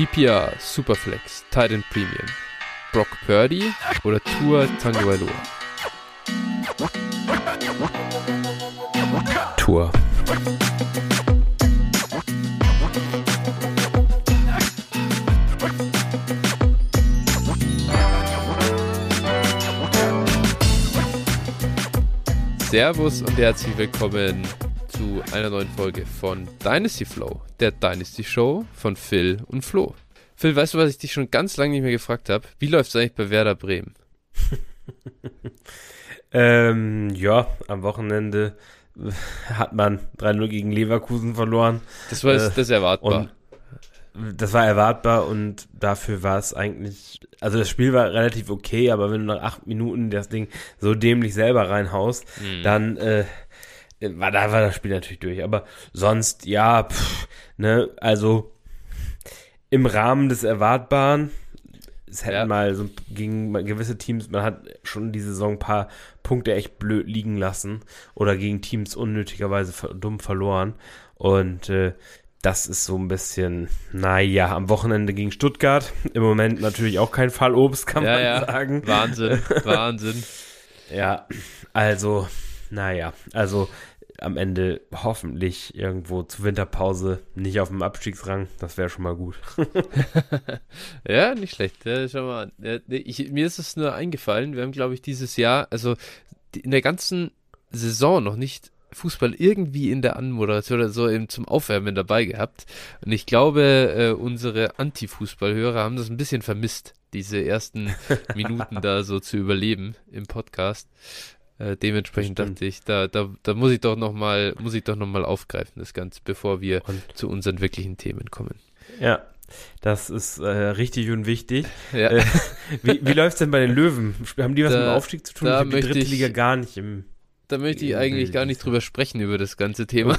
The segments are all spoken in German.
PPR, Superflex, Titan Premium, Brock Purdy oder Tour Tagovailoa? Tour. Servus und herzlich willkommen zu einer neuen Folge von Dynasty Flow, der Dynasty Show von Phil und Flo. Phil, weißt du, was ich dich schon ganz lange nicht mehr gefragt habe? Wie läuft es eigentlich bei Werder Bremen? ähm, ja, am Wochenende hat man 3-0 gegen Leverkusen verloren. Das war äh, das erwartbar. das war erwartbar und dafür war es eigentlich, also das Spiel war relativ okay, aber wenn du nach acht Minuten das Ding so dämlich selber reinhaust, mhm. dann äh, war da war das Spiel natürlich durch. Aber sonst, ja, pff, ne, also im Rahmen des Erwartbaren, es hätten ja. mal so gegen gewisse Teams, man hat schon die Saison ein paar Punkte echt blöd liegen lassen oder gegen Teams unnötigerweise dumm verloren. Und äh, das ist so ein bisschen, naja, am Wochenende gegen Stuttgart. Im Moment natürlich auch kein Fallobst, kann ja, man ja. sagen. Wahnsinn, Wahnsinn. ja, also, naja, also am Ende hoffentlich irgendwo zur Winterpause nicht auf dem Abstiegsrang. Das wäre schon mal gut. ja, nicht schlecht. Ja, schau mal. Ich, mir ist es nur eingefallen, wir haben, glaube ich, dieses Jahr, also in der ganzen Saison noch nicht Fußball irgendwie in der Anmoderation oder so eben zum Aufwärmen dabei gehabt. Und ich glaube, äh, unsere Anti-Fußballhörer haben das ein bisschen vermisst, diese ersten Minuten da so zu überleben im Podcast. Äh, dementsprechend dachte ich, da, da, da muss ich doch nochmal, muss ich doch aufgreifen, das Ganze, bevor wir und? zu unseren wirklichen Themen kommen. Ja, das ist äh, richtig und wichtig. Ja. Äh, wie wie läuft es denn bei den Löwen? Haben die was da, mit dem Aufstieg zu tun? Da ich habe die dritte ich, Liga gar nicht im. Da möchte ich eigentlich gar nicht drüber sprechen, über das ganze Thema.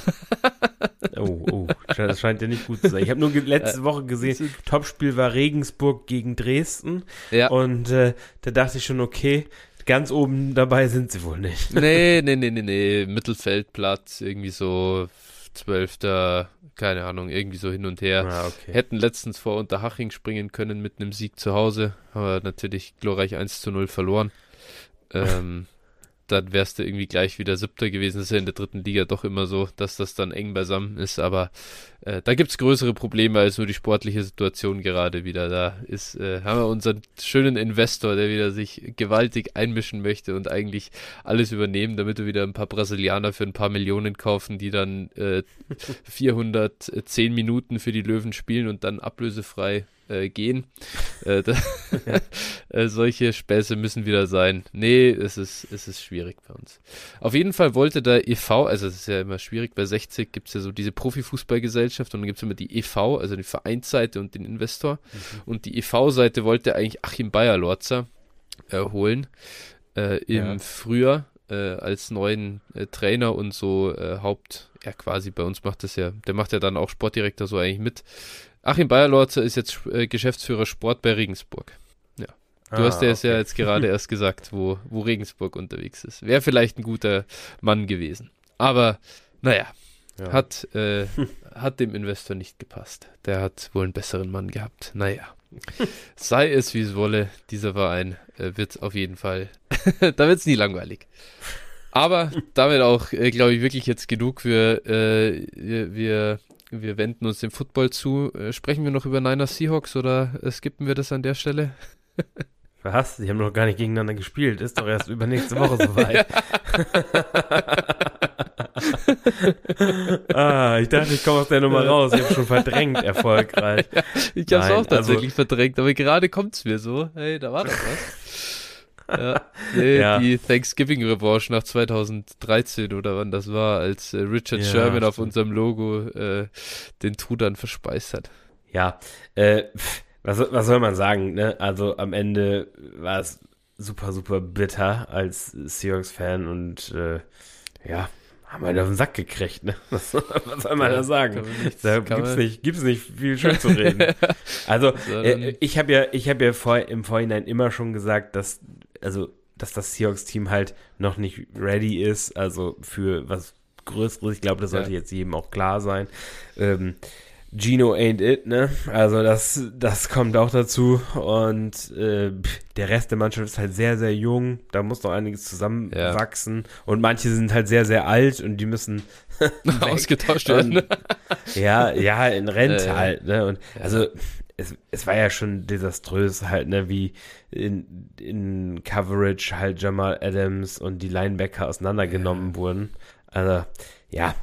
Oh, oh, das scheint ja nicht gut zu sein. Ich habe nur letzte Woche gesehen, Topspiel war Regensburg gegen Dresden. Ja. Und äh, da dachte ich schon, okay, ganz oben dabei sind sie wohl nicht. Nee, nee, nee, nee, nee. Mittelfeldplatz, irgendwie so zwölfter, keine Ahnung, irgendwie so hin und her. Ah, okay. Hätten letztens vor Unterhaching springen können mit einem Sieg zu Hause, aber natürlich glorreich 1 zu 0 verloren. Ähm, dann wärst du irgendwie gleich wieder Siebter gewesen. Das ist ja in der dritten Liga doch immer so, dass das dann eng beisammen ist. Aber äh, da es größere Probleme als nur die sportliche Situation gerade wieder. Da ist, äh, haben wir unseren schönen Investor, der wieder sich gewaltig einmischen möchte und eigentlich alles übernehmen, damit wir wieder ein paar Brasilianer für ein paar Millionen kaufen, die dann äh, 410 Minuten für die Löwen spielen und dann ablösefrei äh, gehen. Äh, da, äh, solche Späße müssen wieder sein. Nee, es ist, es ist schwierig bei uns. Auf jeden Fall wollte der e.V., also es ist ja immer schwierig, bei 60 gibt es ja so diese Profifußballgesellschaft und dann gibt es immer die e.V., also die Vereinsseite und den Investor. Mhm. Und die e.V.-Seite wollte eigentlich Achim Bayer-Lorzer äh, holen äh, im ja. Frühjahr äh, als neuen äh, Trainer und so äh, Haupt, ja quasi bei uns macht das ja, der macht ja dann auch Sportdirektor so eigentlich mit. Achim Bayerlorzer ist jetzt Geschäftsführer Sport bei Regensburg. Ja. Du ah, hast ja okay. ja jetzt gerade erst gesagt, wo, wo Regensburg unterwegs ist. Wäre vielleicht ein guter Mann gewesen. Aber naja, ja. hat, äh, hat dem Investor nicht gepasst. Der hat wohl einen besseren Mann gehabt. Naja. Sei es wie es wolle, dieser Verein äh, wird auf jeden Fall, da wird es nie langweilig. Aber damit auch, äh, glaube ich, wirklich jetzt genug. Wir, äh, wir, wir wir wenden uns dem Football zu. Äh, sprechen wir noch über Niners Seahawks oder äh, skippen wir das an der Stelle? Was? Die haben noch gar nicht gegeneinander gespielt. Ist doch erst übernächste Woche soweit. ah, ich dachte, ich komme aus der Nummer raus. Ich habe schon verdrängt, erfolgreich. Ja, ich habe es auch tatsächlich also, verdrängt, aber gerade kommt es mir so. Hey, da war doch was. Ja, nee, ja. die Thanksgiving-Revanche nach 2013 oder wann das war, als äh, Richard Sherman stimmt. auf unserem Logo äh, den Trudan verspeist hat. Ja, äh, was, was soll man sagen, ne? Also am Ende war es super, super bitter als Seahawks-Fan und äh, ja, haben wir auf den Sack gekriegt, ne? Was, was soll man ja, da sagen? Nichts, da gibt's nicht, gibt's nicht viel schön zu reden. also, äh, ich habe ja, ich habe ja vor, im Vorhinein immer schon gesagt, dass also, dass das Seahawks-Team halt noch nicht ready ist, also für was Größeres. Ich glaube, das sollte ja. jetzt jedem auch klar sein. Ähm, Gino ain't it, ne? Also das, das kommt auch dazu. Und äh, der Rest der Mannschaft ist halt sehr, sehr jung. Da muss noch einiges zusammenwachsen. Ja. Und manche sind halt sehr, sehr alt und die müssen ausgetauscht werden. Und, ja, ja, in Rente äh, halt, ne? Und also es, es war ja schon desaströs halt, ne, wie in, in Coverage halt Jamal Adams und die Linebacker auseinandergenommen ja. wurden. Also, ja.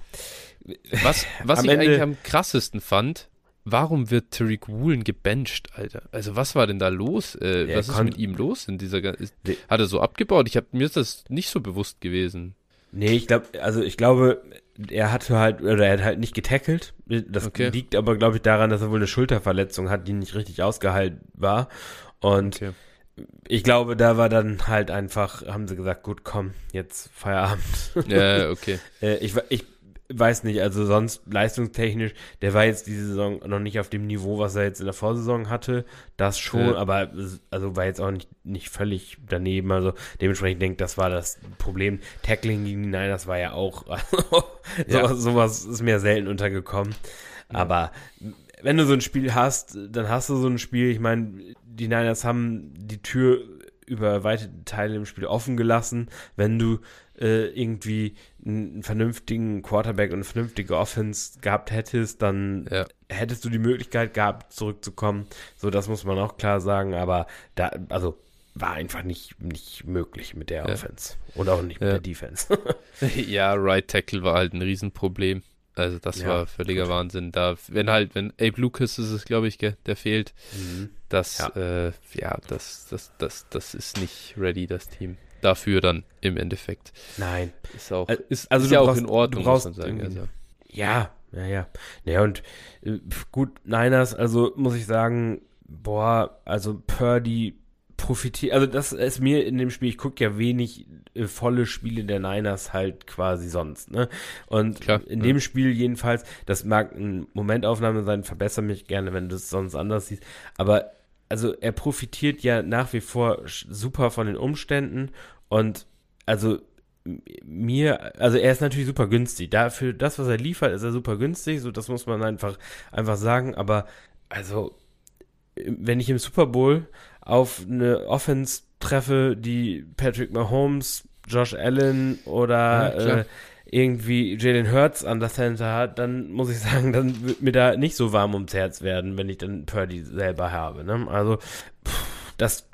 Was, was ich Ende, eigentlich am krassesten fand, warum wird Tariq Woolen gebencht, Alter? Also was war denn da los? Äh, was ist mit ihm los in dieser ist, Hat er so abgebaut? Ich hab, mir ist das nicht so bewusst gewesen. Nee, ich glaube, also ich glaube, er hatte halt, oder er hat halt nicht getackelt. Das okay. liegt aber, glaube ich, daran, dass er wohl eine Schulterverletzung hat, die nicht richtig ausgeheilt war. Und okay. ich glaube, da war dann halt einfach, haben sie gesagt, gut, komm, jetzt Feierabend. Ja, okay. Äh, ich, ich weiß nicht, also sonst leistungstechnisch, der war jetzt diese Saison noch nicht auf dem Niveau, was er jetzt in der Vorsaison hatte. Das schon, ja. aber also war jetzt auch nicht, nicht völlig daneben. Also dementsprechend denke das war das Problem. Tackling gegen die Niners war ja auch, also, ja. Sowas, sowas ist mir selten untergekommen. Ja. Aber wenn du so ein Spiel hast, dann hast du so ein Spiel. Ich meine, die Niners haben die Tür über weite Teile im Spiel offen gelassen. Wenn du äh, irgendwie einen vernünftigen Quarterback und eine vernünftige Offense gehabt hättest, dann ja. hättest du die Möglichkeit gehabt, zurückzukommen. So, das muss man auch klar sagen. Aber da, also war einfach nicht, nicht möglich mit der ja. Offense. Und auch nicht mit ja. der Defense. ja, Right Tackle war halt ein Riesenproblem. Also das ja, war völliger gut. Wahnsinn. Da, wenn halt, wenn Abe Lucas ist es, glaube ich, der fehlt, mhm. das, ja, äh, ja das, das, das, das ist nicht ready, das Team. Dafür dann im Endeffekt. Nein. Ist auch, ist, also ist ja brauchst, auch in Ordnung, muss man sagen. Also. Ja, ja, ja. Ja, und äh, gut, Niners, also muss ich sagen, boah, also Purdy profitiert, also das ist mir in dem Spiel, ich gucke ja wenig äh, volle Spiele der Niners halt quasi sonst, ne? Und Klar, in ja. dem Spiel jedenfalls, das mag eine Momentaufnahme sein, verbessere mich gerne, wenn du es sonst anders siehst, aber also er profitiert ja nach wie vor super von den Umständen und also mir, also er ist natürlich super günstig. Dafür das, was er liefert, ist er super günstig, so das muss man einfach, einfach sagen, aber also wenn ich im Super Bowl auf eine Offense treffe, die Patrick Mahomes, Josh Allen oder ja, äh, irgendwie Jalen Hurts an der Center hat, dann muss ich sagen, dann wird mir da nicht so warm ums Herz werden, wenn ich dann Purdy selber habe. Ne? Also pff, das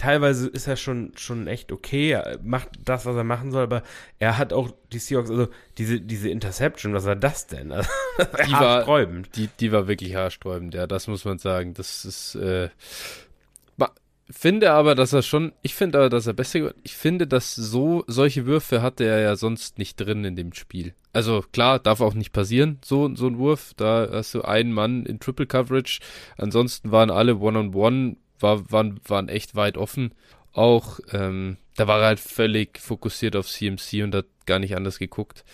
teilweise ist er schon, schon echt okay, er macht das, was er machen soll, aber er hat auch die Seahawks, also diese, diese Interception, was war das denn? Also, die war, die, die war wirklich haarsträubend, ja, das muss man sagen. Das ist, äh, finde aber, dass er schon, ich finde aber, dass er besser, ich finde, dass so, solche Würfe hatte er ja sonst nicht drin in dem Spiel. Also klar, darf auch nicht passieren, so, so ein Wurf, da hast du einen Mann in Triple Coverage, ansonsten waren alle One-on-One, war, waren, waren echt weit offen. Auch, ähm, da war er halt völlig fokussiert auf CMC und hat gar nicht anders geguckt.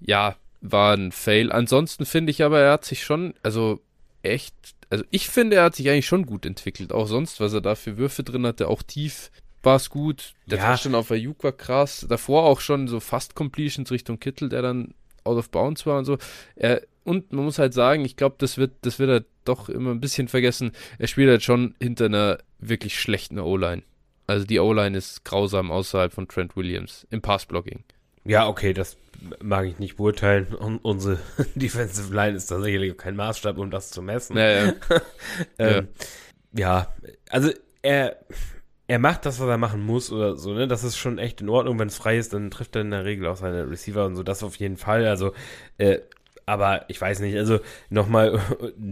Ja, war ein Fail. Ansonsten finde ich aber, er hat sich schon, also echt also ich finde, er hat sich eigentlich schon gut entwickelt. Auch sonst, was er da für Würfe drin hatte, auch tief war es gut. Der ja. Touchdown auf Ayuk war krass. Davor auch schon so fast Completions Richtung Kittel, der dann out of bounds war und so. Er, und man muss halt sagen, ich glaube, das wird, das wird er doch immer ein bisschen vergessen. Er spielt halt schon hinter einer wirklich schlechten O-Line. Also die O-Line ist grausam außerhalb von Trent Williams im Passblocking. Ja, okay, das mag ich nicht beurteilen. Und unsere Defensive Line ist tatsächlich kein Maßstab, um das zu messen. Ja, ja. ähm, ja. ja, also er, er macht das, was er machen muss oder so, ne? Das ist schon echt in Ordnung. Wenn es frei ist, dann trifft er in der Regel auch seine Receiver und so, das auf jeden Fall. Also, äh, aber ich weiß nicht, also nochmal,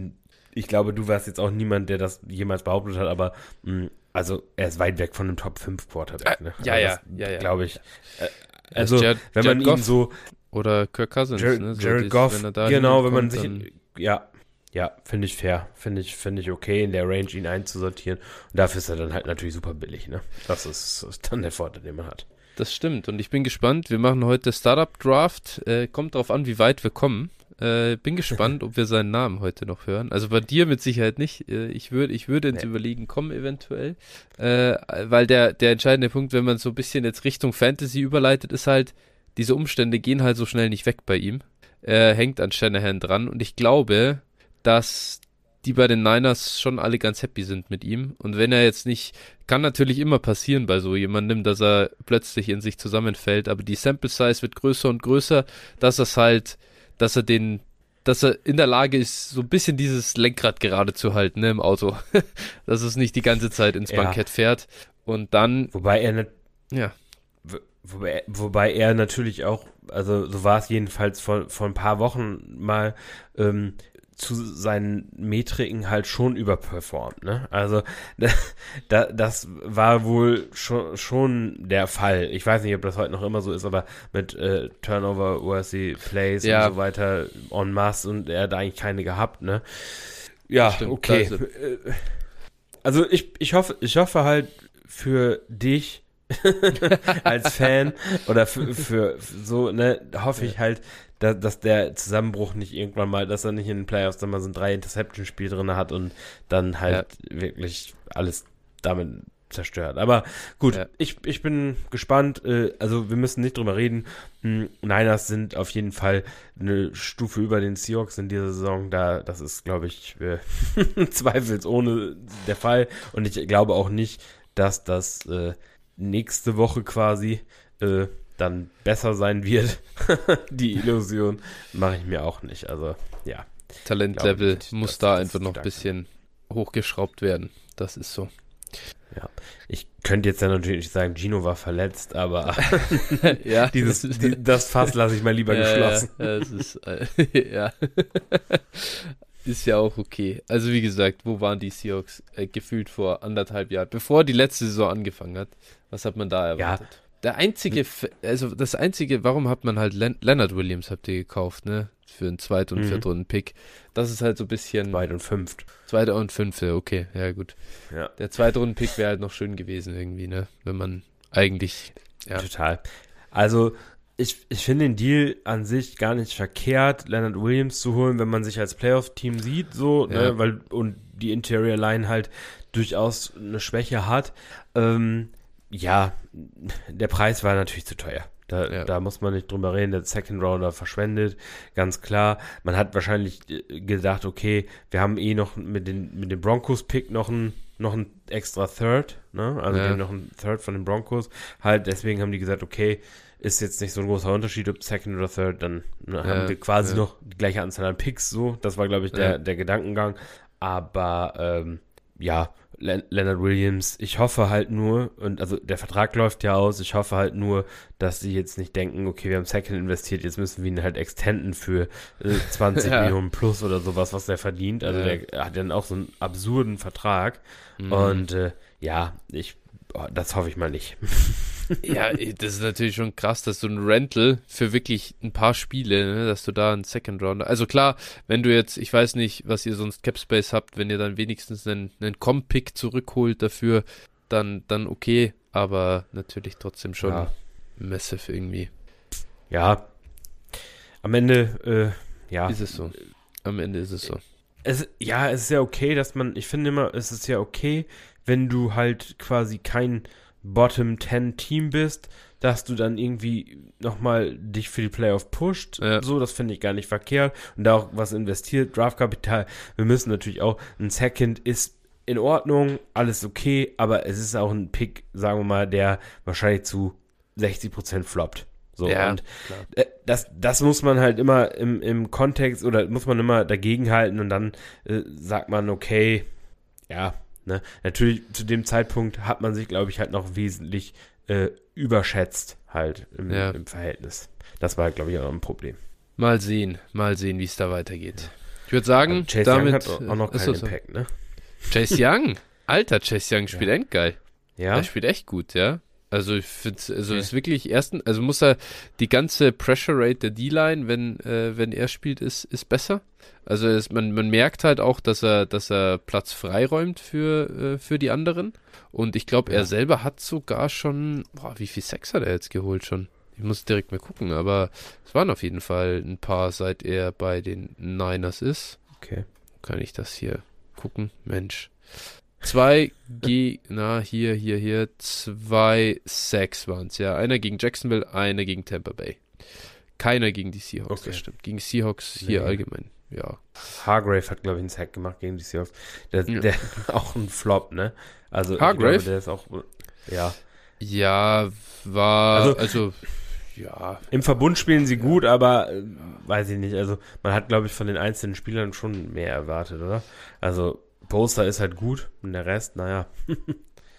ich glaube, du warst jetzt auch niemand, der das jemals behauptet hat, aber mh, mm, also er ist weit weg von einem Top 5 Quarterback, ne? Ja, also ja, ja, ja. Glaube ich. Äh, also, Jared, wenn man Jared ihn so. Oder Kirk Cousins, Jared, ne? so Jared dies, Goff, wenn genau, wenn man sich. Ja, ja, finde ich fair. Finde ich, finde ich okay, in der Range ihn einzusortieren. Und dafür ist er dann halt natürlich super billig, ne? Das ist, ist dann der Vorteil, den man hat. Das stimmt. Und ich bin gespannt. Wir machen heute Startup Draft. Äh, kommt darauf an, wie weit wir kommen. Äh, bin gespannt, ob wir seinen Namen heute noch hören. Also bei dir mit Sicherheit nicht. Äh, ich würde, ich würde ins nee. Überlegen kommen eventuell, äh, weil der der entscheidende Punkt, wenn man so ein bisschen jetzt Richtung Fantasy überleitet, ist halt diese Umstände gehen halt so schnell nicht weg bei ihm. Er hängt an Shanahan dran und ich glaube, dass die bei den Niners schon alle ganz happy sind mit ihm. Und wenn er jetzt nicht, kann natürlich immer passieren bei so jemandem, dass er plötzlich in sich zusammenfällt, aber die Sample Size wird größer und größer, dass es halt, dass er den, dass er in der Lage ist, so ein bisschen dieses Lenkrad gerade zu halten, ne, im Auto. dass es nicht die ganze Zeit ins ja. Bankett fährt. Und dann. Wobei er, ja. Wobei, wobei er natürlich auch, also so war es jedenfalls vor, vor ein paar Wochen mal, ähm, zu seinen Metriken halt schon überperformt. Ne? Also da, das war wohl schon, schon der Fall. Ich weiß nicht, ob das heute noch immer so ist, aber mit äh, Turnover, worthy Plays ja. und so weiter en masse und er hat eigentlich keine gehabt. Ne? Ja, Stimmt, okay. Äh, also ich, ich hoffe, ich hoffe halt für dich als Fan oder für, für so, ne, hoffe ich halt, dass, dass der Zusammenbruch nicht irgendwann mal, dass er nicht in den Playoffs dann mal so ein drei Interception-Spiel drin hat und dann halt ja. wirklich alles damit zerstört. Aber gut, ja. ich, ich bin gespannt. Äh, also wir müssen nicht drüber reden. Hm, Niners sind auf jeden Fall eine Stufe über den Seahawks in dieser Saison. Da, das ist, glaube ich, äh, zweifelsohne der Fall. Und ich glaube auch nicht, dass das äh, nächste Woche quasi äh, dann besser sein wird. die Illusion mache ich mir auch nicht. Also ja. Talentlevel muss da einfach noch ein bisschen hochgeschraubt werden. Das ist so. Ja, ich könnte jetzt ja natürlich sagen, Gino war verletzt, aber ja, dieses, das, die, das Fass lasse ich mal lieber ja, geschlossen. Ja, das ist, äh, ja. Ist ja auch okay. Also wie gesagt, wo waren die Seahawks äh, gefühlt vor anderthalb Jahren, bevor die letzte Saison angefangen hat? Was hat man da erwartet? Ja, der einzige, also das einzige, warum hat man halt Len Leonard Williams habt ihr gekauft, ne? Für einen Zweit- und mhm. Viertrunden-Pick. Das ist halt so ein bisschen. Zweit und Fünft. Zweiter und Fünfte, okay, ja gut. Ja. Der Zweitrunden-Pick wäre halt noch schön gewesen irgendwie, ne? Wenn man eigentlich. Ja. Total. Also, ich, ich finde den Deal an sich gar nicht verkehrt, Leonard Williams zu holen, wenn man sich als Playoff-Team sieht, so, ne? ja. ne? Weil, und die Interior Line halt durchaus eine Schwäche hat. Ähm, ja, der Preis war natürlich zu teuer. Da, ja. da muss man nicht drüber reden. Der Second Rounder verschwendet, ganz klar. Man hat wahrscheinlich äh, gedacht, okay, wir haben eh noch mit, den, mit dem Broncos-Pick noch ein, noch ein extra Third, ne? Also ja. noch ein Third von den Broncos. Halt, deswegen haben die gesagt, okay, ist jetzt nicht so ein großer Unterschied, ob Second oder Third, dann ne, ja, haben wir quasi noch die gleiche Anzahl an Picks, so. Das war, glaube ich, der, der Gedankengang. Aber ähm, ja, Leonard Williams, ich hoffe halt nur, und also der Vertrag läuft ja aus, ich hoffe halt nur, dass sie jetzt nicht denken, okay, wir haben Second investiert, jetzt müssen wir ihn halt extenden für äh, 20 ja. Millionen plus oder sowas, was der verdient. Also ja. der hat dann auch so einen absurden Vertrag. Mhm. Und äh, ja, ich, oh, das hoffe ich mal nicht. ja, das ist natürlich schon krass, dass du ein Rental für wirklich ein paar Spiele, ne, dass du da einen Second Rounder. Also klar, wenn du jetzt, ich weiß nicht, was ihr sonst Cap Space habt, wenn ihr dann wenigstens einen, einen Com-Pick zurückholt dafür, dann, dann okay, aber natürlich trotzdem schon ja. massive irgendwie. Ja, am Ende, äh, ja. Ist es so. Am Ende ist es so. Es, ja, es ist ja okay, dass man, ich finde immer, es ist ja okay, wenn du halt quasi kein Bottom 10 Team bist, dass du dann irgendwie nochmal dich für die Playoff pusht. Ja. So, das finde ich gar nicht verkehrt. Und da auch was investiert, Draftkapital. Wir müssen natürlich auch, ein Second ist in Ordnung, alles okay, aber es ist auch ein Pick, sagen wir mal, der wahrscheinlich zu 60% floppt. So, ja, und äh, das, das muss man halt immer im, im Kontext oder muss man immer dagegen halten und dann äh, sagt man, okay, ja, Ne? Natürlich, zu dem Zeitpunkt hat man sich, glaube ich, halt noch wesentlich äh, überschätzt, halt im, ja. im Verhältnis. Das war, glaube ich, auch ein Problem. Mal sehen, mal sehen, wie es da weitegeht. Ich würde sagen, Chase damit Young hat auch noch keinen Impact, ne? Chase Young, alter Chase Young spielt ja. endgeil. Ja. Der spielt echt gut, ja. Also ich finde, also okay. ist wirklich ersten, also muss er die ganze Pressure Rate der D-Line, wenn äh, wenn er spielt, ist ist besser. Also es, man man merkt halt auch, dass er dass er Platz freiräumt für äh, für die anderen. Und ich glaube, ja. er selber hat sogar schon, boah, wie viel Sex hat er jetzt geholt schon? Ich muss direkt mal gucken, aber es waren auf jeden Fall ein paar, seit er bei den Niners ist. Okay. Kann ich das hier gucken? Mensch. Zwei G, na, hier, hier, hier, zwei Sacks waren es, ja. Einer gegen Jacksonville, einer gegen Tampa Bay. Keiner gegen die Seahawks, okay. das stimmt. Gegen Seahawks hier nee. allgemein ja. Hargrave hat, glaube ich, einen Sack gemacht gegen die Seahawks. Der, ja. der auch ein Flop, ne? Also, Hargrave? Glaube, der ist auch, ja. Ja, war, also, also ja. Im Verbund spielen sie gut, aber äh, weiß ich nicht. Also, man hat, glaube ich, von den einzelnen Spielern schon mehr erwartet, oder? Also, Poster ist halt gut und der Rest, naja.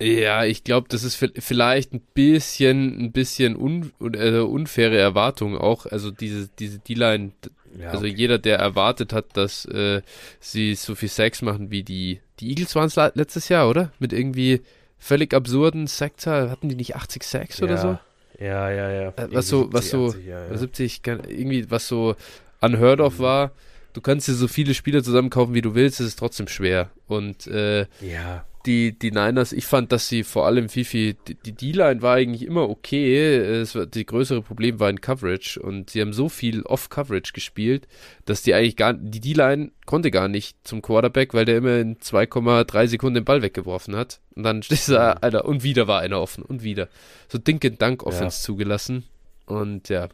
Ja, ich glaube, das ist vielleicht ein bisschen, ein bisschen un, äh, unfaire Erwartung auch. Also diese, diese D-Line, ja, also okay. jeder, der erwartet hat, dass äh, sie so viel Sex machen wie die, die Eagles waren es letztes Jahr, oder? Mit irgendwie völlig absurden Sackzahl. Hatten die nicht 80 Sacks ja. oder so? Ja, ja, ja. Äh, was so, was 70, so, 80, ja, ja. 70, irgendwie, was so unheard of mhm. war. Du kannst dir so viele Spieler zusammenkaufen, wie du willst, es ist trotzdem schwer. Und äh, ja die, die Niners, ich fand, dass sie vor allem Fifi, die D-Line war eigentlich immer okay. Es war, die größere Problem war in Coverage und sie haben so viel Off-Coverage gespielt, dass die eigentlich gar, die D-Line konnte gar nicht zum Quarterback, weil der immer in 2,3 Sekunden den Ball weggeworfen hat. Und dann stehst du da, Alter, und wieder war einer offen und wieder. So Dink and Dunk Offense ja. zugelassen. Und ja,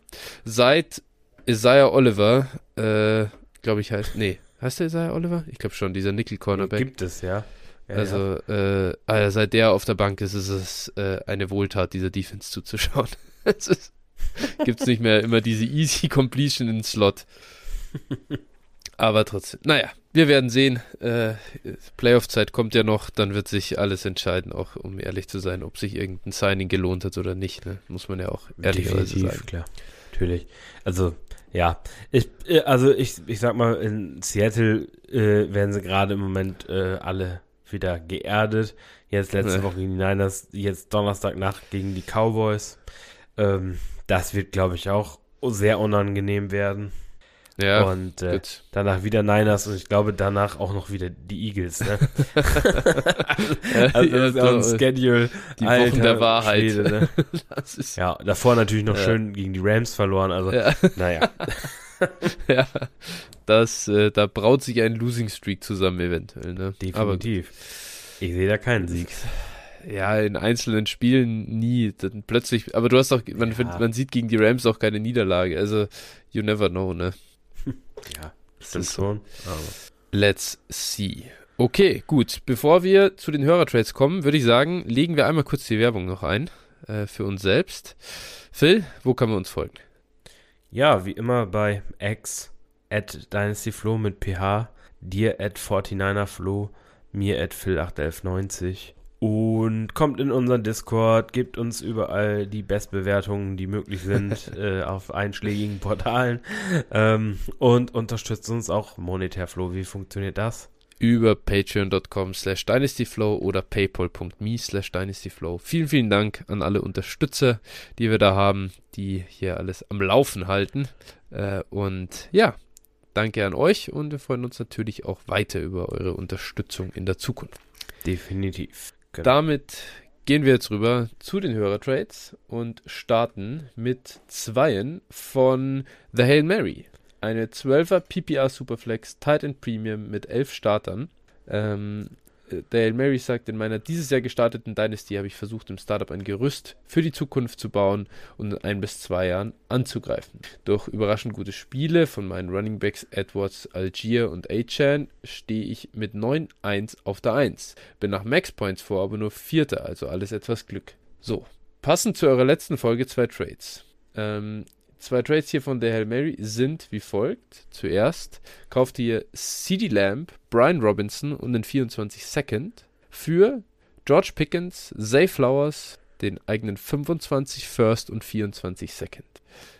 seit Isaiah Oliver, äh, glaube ich heißt, nee, heißt der Isaiah Oliver? Ich glaube schon, dieser Nickel Cornerback. Gibt es, ja. Ja, also, ja. Äh, also seit der auf der Bank ist, ist es äh, eine Wohltat, dieser Defense zuzuschauen. es gibt es nicht mehr immer diese easy Completion in Slot. Aber trotzdem, naja, wir werden sehen. Äh, Playoff-Zeit kommt ja noch, dann wird sich alles entscheiden, auch um ehrlich zu sein, ob sich irgendein Signing gelohnt hat oder nicht. Ne? Muss man ja auch ehrlicherweise sagen. klar. Natürlich. Also, ja. Ich, äh, also ich, ich sag mal, in Seattle äh, werden sie gerade im Moment äh, alle wieder geerdet. Jetzt letzte ja. Woche gegen die Niners, jetzt Donnerstagnacht gegen die Cowboys. Ähm, das wird, glaube ich, auch sehr unangenehm werden. Ja, und äh, danach wieder Niners und ich glaube danach auch noch wieder die Eagles. Ne? also das ist auch ein Schedule. Die Alter, Wochen der Wahrheit. Schwede, ne? ja, davor natürlich noch ja. schön gegen die Rams verloren. Also, ja. naja. ja, das, äh, da braut sich ein Losing Streak zusammen eventuell. Ne? Definitiv. ich sehe da keinen Sieg. Ja, in einzelnen Spielen nie. Dann plötzlich, aber du hast auch, man, ja. man sieht gegen die Rams auch keine Niederlage. Also, you never know, ne? Ja, stimmt schon. Aber. Let's see. Okay, gut. Bevor wir zu den Hörertrades kommen, würde ich sagen, legen wir einmal kurz die Werbung noch ein äh, für uns selbst. Phil, wo kann man uns folgen? Ja, wie immer bei X at DynastyFlow mit PH, dir at 49erFlow, mir at Phil81190 und kommt in unseren Discord, gebt uns überall die Bestbewertungen, die möglich sind, äh, auf einschlägigen Portalen ähm, und unterstützt uns auch monetär, Flo. Wie funktioniert das? über patreon.com slash dynastyflow oder paypal.me slash dynastyflow. Vielen, vielen Dank an alle Unterstützer, die wir da haben, die hier alles am Laufen halten. Äh, und ja, danke an euch und wir freuen uns natürlich auch weiter über eure Unterstützung in der Zukunft. Definitiv. Genau. Damit gehen wir jetzt rüber zu den Hörertrades und starten mit zweien von The Hail Mary eine 12er PPR Superflex Tight End Premium mit 11 Startern. Ähm, Dale Mary sagt, in meiner dieses Jahr gestarteten Dynasty habe ich versucht, im Startup ein Gerüst für die Zukunft zu bauen und in ein bis zwei Jahren anzugreifen. Durch überraschend gute Spiele von meinen Running Backs Edwards, Algier und A-Chan stehe ich mit 9-1 auf der 1. Bin nach Max Points vor, aber nur Vierter, also alles etwas Glück. So, passend zu eurer letzten Folge zwei Trades. Ähm, Zwei Trades hier von der Hail Mary sind wie folgt. Zuerst kauft ihr CD Lamb, Brian Robinson und den 24 Second für George Pickens, Zay Flowers, den eigenen 25 First und 24 Second.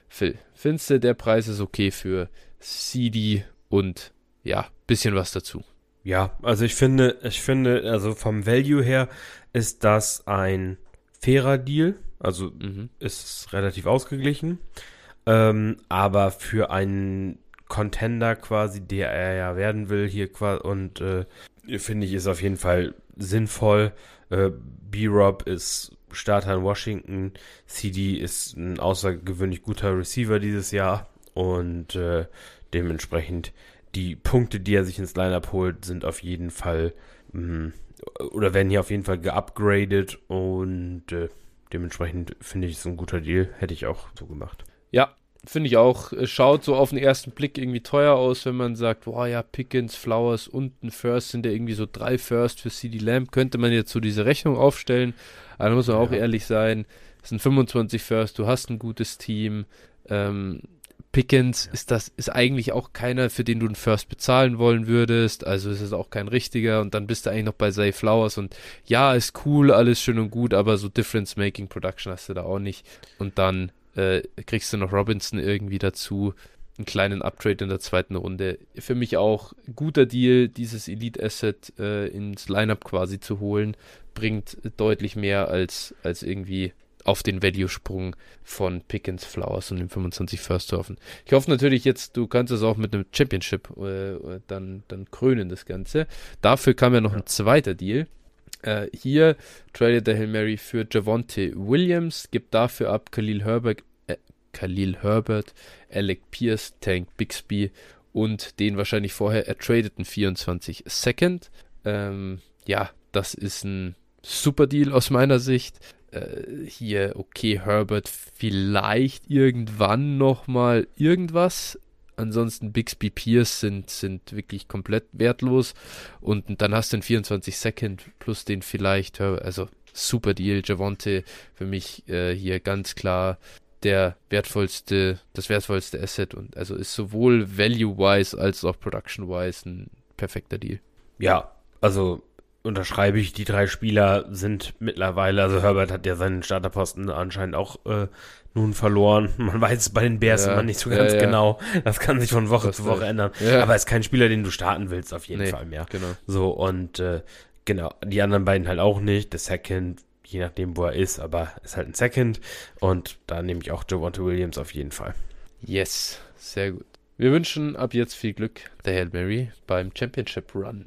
Phil, findest du, der Preis ist okay für CD und ja, bisschen was dazu? Ja, also ich finde, ich finde, also vom Value her ist das ein fairer Deal. Also mhm. ist relativ ausgeglichen. Ähm, aber für einen Contender quasi, der er ja werden will, hier quasi, und äh, finde ich, ist auf jeden Fall sinnvoll. Äh, B-Rob ist Starter in Washington. CD ist ein außergewöhnlich guter Receiver dieses Jahr und äh, dementsprechend die Punkte, die er sich ins Lineup holt, sind auf jeden Fall mh, oder werden hier auf jeden Fall geupgradet und äh, dementsprechend finde ich es ein guter Deal. Hätte ich auch so gemacht. Ja, finde ich auch, schaut so auf den ersten Blick irgendwie teuer aus, wenn man sagt, boah ja, Pickens, Flowers und ein First sind ja irgendwie so drei First für CD Lamb, könnte man jetzt so diese Rechnung aufstellen. Aber da muss man ja. auch ehrlich sein, es sind 25 First, du hast ein gutes Team. Ähm, Pickens ja. ist das, ist eigentlich auch keiner, für den du einen First bezahlen wollen würdest. Also ist es auch kein richtiger. Und dann bist du eigentlich noch bei Zay Flowers und ja, ist cool, alles schön und gut, aber so Difference-Making Production hast du da auch nicht. Und dann äh, kriegst du noch Robinson irgendwie dazu. Einen kleinen Uptrade in der zweiten Runde. Für mich auch guter Deal, dieses Elite Asset äh, ins Lineup quasi zu holen. Bringt deutlich mehr als, als irgendwie auf den Value-Sprung von Pickens, Flowers und dem 25 First hoffen. Ich hoffe natürlich jetzt, du kannst es auch mit einem Championship äh, dann, dann krönen, das Ganze. Dafür kam ja noch ein zweiter Deal. Äh, hier tradet der Hill Mary für Javonte Williams, gibt dafür ab Khalil Herbert, äh, Khalil Herbert, Alec Pierce, Tank Bixby und den wahrscheinlich vorher ertradeten 24 Second. Ähm, ja, das ist ein super Deal aus meiner Sicht. Äh, hier, okay, Herbert, vielleicht irgendwann nochmal irgendwas, Ansonsten Bixby Pierce sind, sind wirklich komplett wertlos. Und dann hast du den 24 Second plus den vielleicht, also super Deal. Javonte für mich äh, hier ganz klar der wertvollste, das wertvollste Asset und also ist sowohl value-wise als auch production-wise ein perfekter Deal. Ja, also unterschreibe ich, die drei Spieler sind mittlerweile, also Herbert hat ja seinen Starterposten anscheinend auch äh, nun verloren. Man weiß es bei den Bears ja, immer nicht so ganz ja, ja. genau. Das kann sich von Woche das zu Woche ändern. Aber er ist kein Spieler, den du starten willst, auf jeden nee, Fall mehr. Genau. So, und äh, genau, die anderen beiden halt auch nicht. Der Second, je nachdem, wo er ist, aber ist halt ein Second. Und da nehme ich auch Javonte Williams auf jeden Fall. Yes, sehr gut. Wir wünschen ab jetzt viel Glück der Hail Mary beim Championship Run.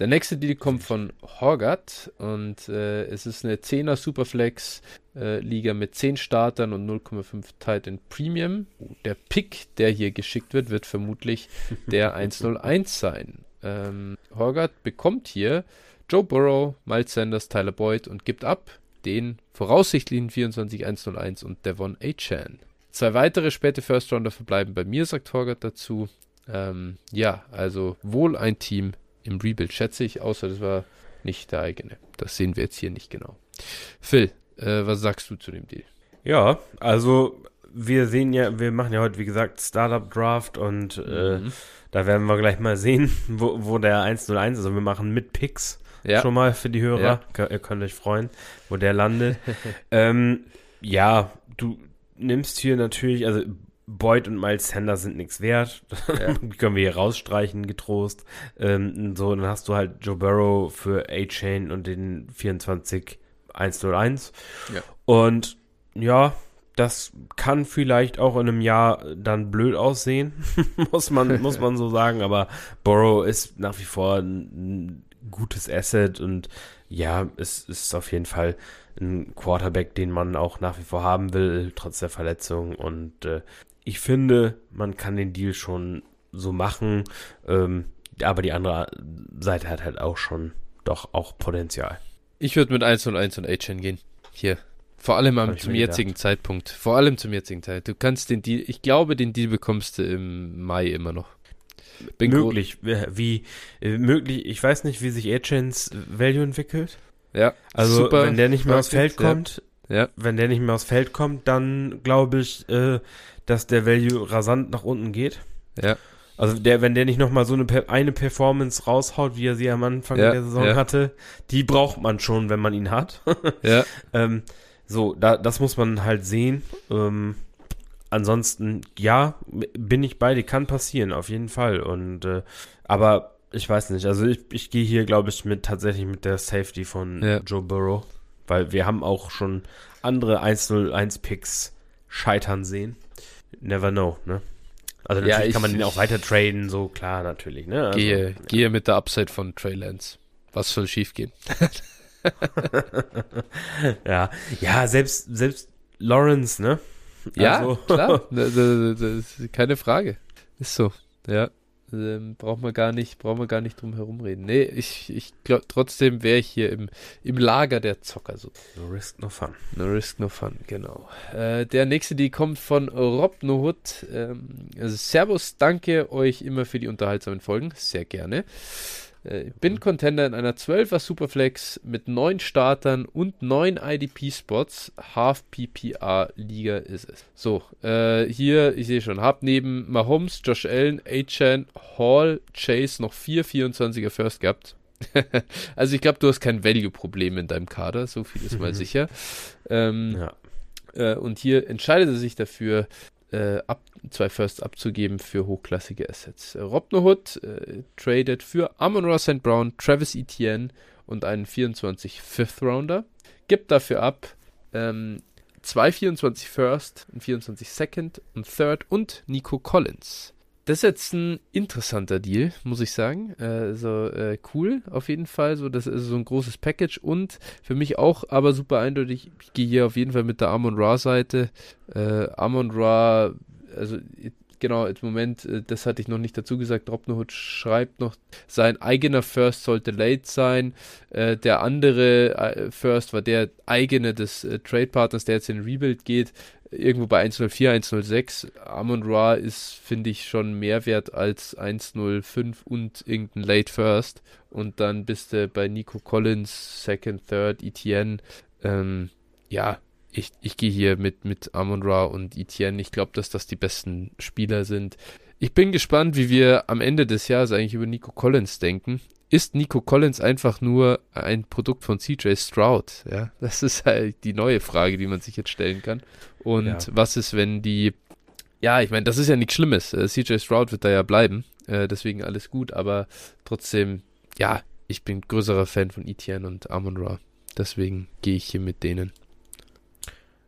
Der nächste Deal kommt von Horgat und äh, es ist eine 10er Superflex äh, Liga mit 10 Startern und 0,5 Titan Premium. Der Pick, der hier geschickt wird, wird vermutlich der 101 sein. Ähm, Horgat bekommt hier Joe Burrow, Miles Sanders, Tyler Boyd und gibt ab den voraussichtlichen 24-101 und Devon A-Chan. Zwei weitere späte First Rounder verbleiben bei mir, sagt Horgat dazu. Ähm, ja, also wohl ein Team, im Rebuild, schätze ich, außer das war nicht der eigene. Das sehen wir jetzt hier nicht genau. Phil, äh, was sagst du zu dem Deal? Ja, also wir sehen ja, wir machen ja heute, wie gesagt, Startup Draft und äh, mhm. da werden wir gleich mal sehen, wo, wo der 101 ist. Also wir machen mit Picks ja. schon mal für die Hörer. Ja. Ihr könnt euch freuen, wo der landet. ähm, ja, du nimmst hier natürlich, also Boyd und Miles Sanders sind nichts wert. Ja. Die können wir hier rausstreichen, getrost. Ähm, so, dann hast du halt Joe Burrow für A-Chain und den 24 101. Ja. Und ja, das kann vielleicht auch in einem Jahr dann blöd aussehen, muss man, muss man so sagen. Aber Burrow ist nach wie vor ein, ein gutes Asset und ja, es ist auf jeden Fall ein Quarterback, den man auch nach wie vor haben will, trotz der Verletzung. Und äh, ich finde, man kann den Deal schon so machen, ähm, aber die andere Seite hat halt auch schon doch auch Potenzial. Ich würde mit 1 und 1 und A-Chain gehen. Hier. Vor allem am, zum jetzigen. Zeitpunkt. Vor allem zum jetzigen Zeitpunkt. Du kannst den Deal, ich glaube, den Deal bekommst du im Mai immer noch. Bin möglich. Wie, äh, möglich, ich weiß nicht, wie sich A-Chains Value entwickelt. Ja. Also, super wenn der nicht mehr aufs Feld kommt, ja. wenn der nicht mehr aufs Feld kommt, dann glaube ich, äh, dass der Value rasant nach unten geht. Ja. Also der, wenn der nicht nochmal so eine, eine Performance raushaut, wie er sie am Anfang ja, der Saison ja. hatte, die braucht man schon, wenn man ihn hat. ja. ähm, so, da, das muss man halt sehen. Ähm, ansonsten, ja, bin ich bei dir, kann passieren, auf jeden Fall. Und äh, aber ich weiß nicht, also ich, ich gehe hier, glaube ich, mit tatsächlich mit der Safety von ja. Joe Burrow, weil wir haben auch schon andere 1-0-1-Picks scheitern sehen never know, ne? Also natürlich ja, ich, kann man den auch weiter traden, so klar natürlich, ne? Also, gehe, ja. gehe mit der Upside von Trey Lance. Was soll schief gehen? ja, ja, selbst, selbst Lawrence, ne? Ja, also. klar, keine Frage. Ist so, ja. Ähm, braucht man gar nicht, braucht man gar nicht drum herum reden. Nee, ich, ich glaube, trotzdem wäre ich hier im, im Lager der Zocker so. No risk, no fun. No risk, no fun, genau. Äh, der nächste, die kommt von Rob Nohut. Ähm, also Servus, danke euch immer für die unterhaltsamen Folgen. Sehr gerne. Äh, bin Contender in einer 12er Superflex mit 9 Startern und 9 IDP-Spots. Half PPR Liga ist es. So, äh, hier, ich sehe schon, hab neben Mahomes, Josh Allen, Achan, Hall, Chase noch 4 24er First gehabt. also ich glaube, du hast kein Value-Problem in deinem Kader, so viel ist mal sicher. Ähm, ja. Äh, und hier entscheidet er sich dafür, äh, ab, zwei Firsts abzugeben für hochklassige Assets. Äh, Robner Hood äh, tradet für Amon Ross St. Brown, Travis Etienne und einen 24 Fifth Rounder. Gibt dafür ab ähm, zwei 24 First, ein 24 Second und Third und Nico Collins. Das ist jetzt ein interessanter Deal, muss ich sagen. Also äh, cool auf jeden Fall. So, das ist so ein großes Package und für mich auch aber super eindeutig. Ich gehe hier auf jeden Fall mit der Amon Ra Seite. Äh, Amon Ra, also genau, im Moment, äh, das hatte ich noch nicht dazu gesagt, Dropnohood schreibt noch, sein eigener First sollte late sein. Äh, der andere äh, First war der eigene des äh, Trade Partners, der jetzt in Rebuild geht irgendwo bei 104, 106. Amon Ra ist, finde ich, schon mehr wert als 105 und irgendein Late First. Und dann bist du bei Nico Collins, Second, Third, Etienne. Ähm, ja, ich, ich gehe hier mit, mit Amon Ra und Etienne. Ich glaube, dass das die besten Spieler sind. Ich bin gespannt, wie wir am Ende des Jahres eigentlich über Nico Collins denken ist Nico Collins einfach nur ein Produkt von CJ Stroud? Ja, das ist halt die neue Frage, die man sich jetzt stellen kann. Und ja. was ist, wenn die, ja, ich meine, das ist ja nichts Schlimmes. Äh, CJ Stroud wird da ja bleiben, äh, deswegen alles gut, aber trotzdem, ja, ich bin größerer Fan von Etienne und Amon Ra. Deswegen gehe ich hier mit denen.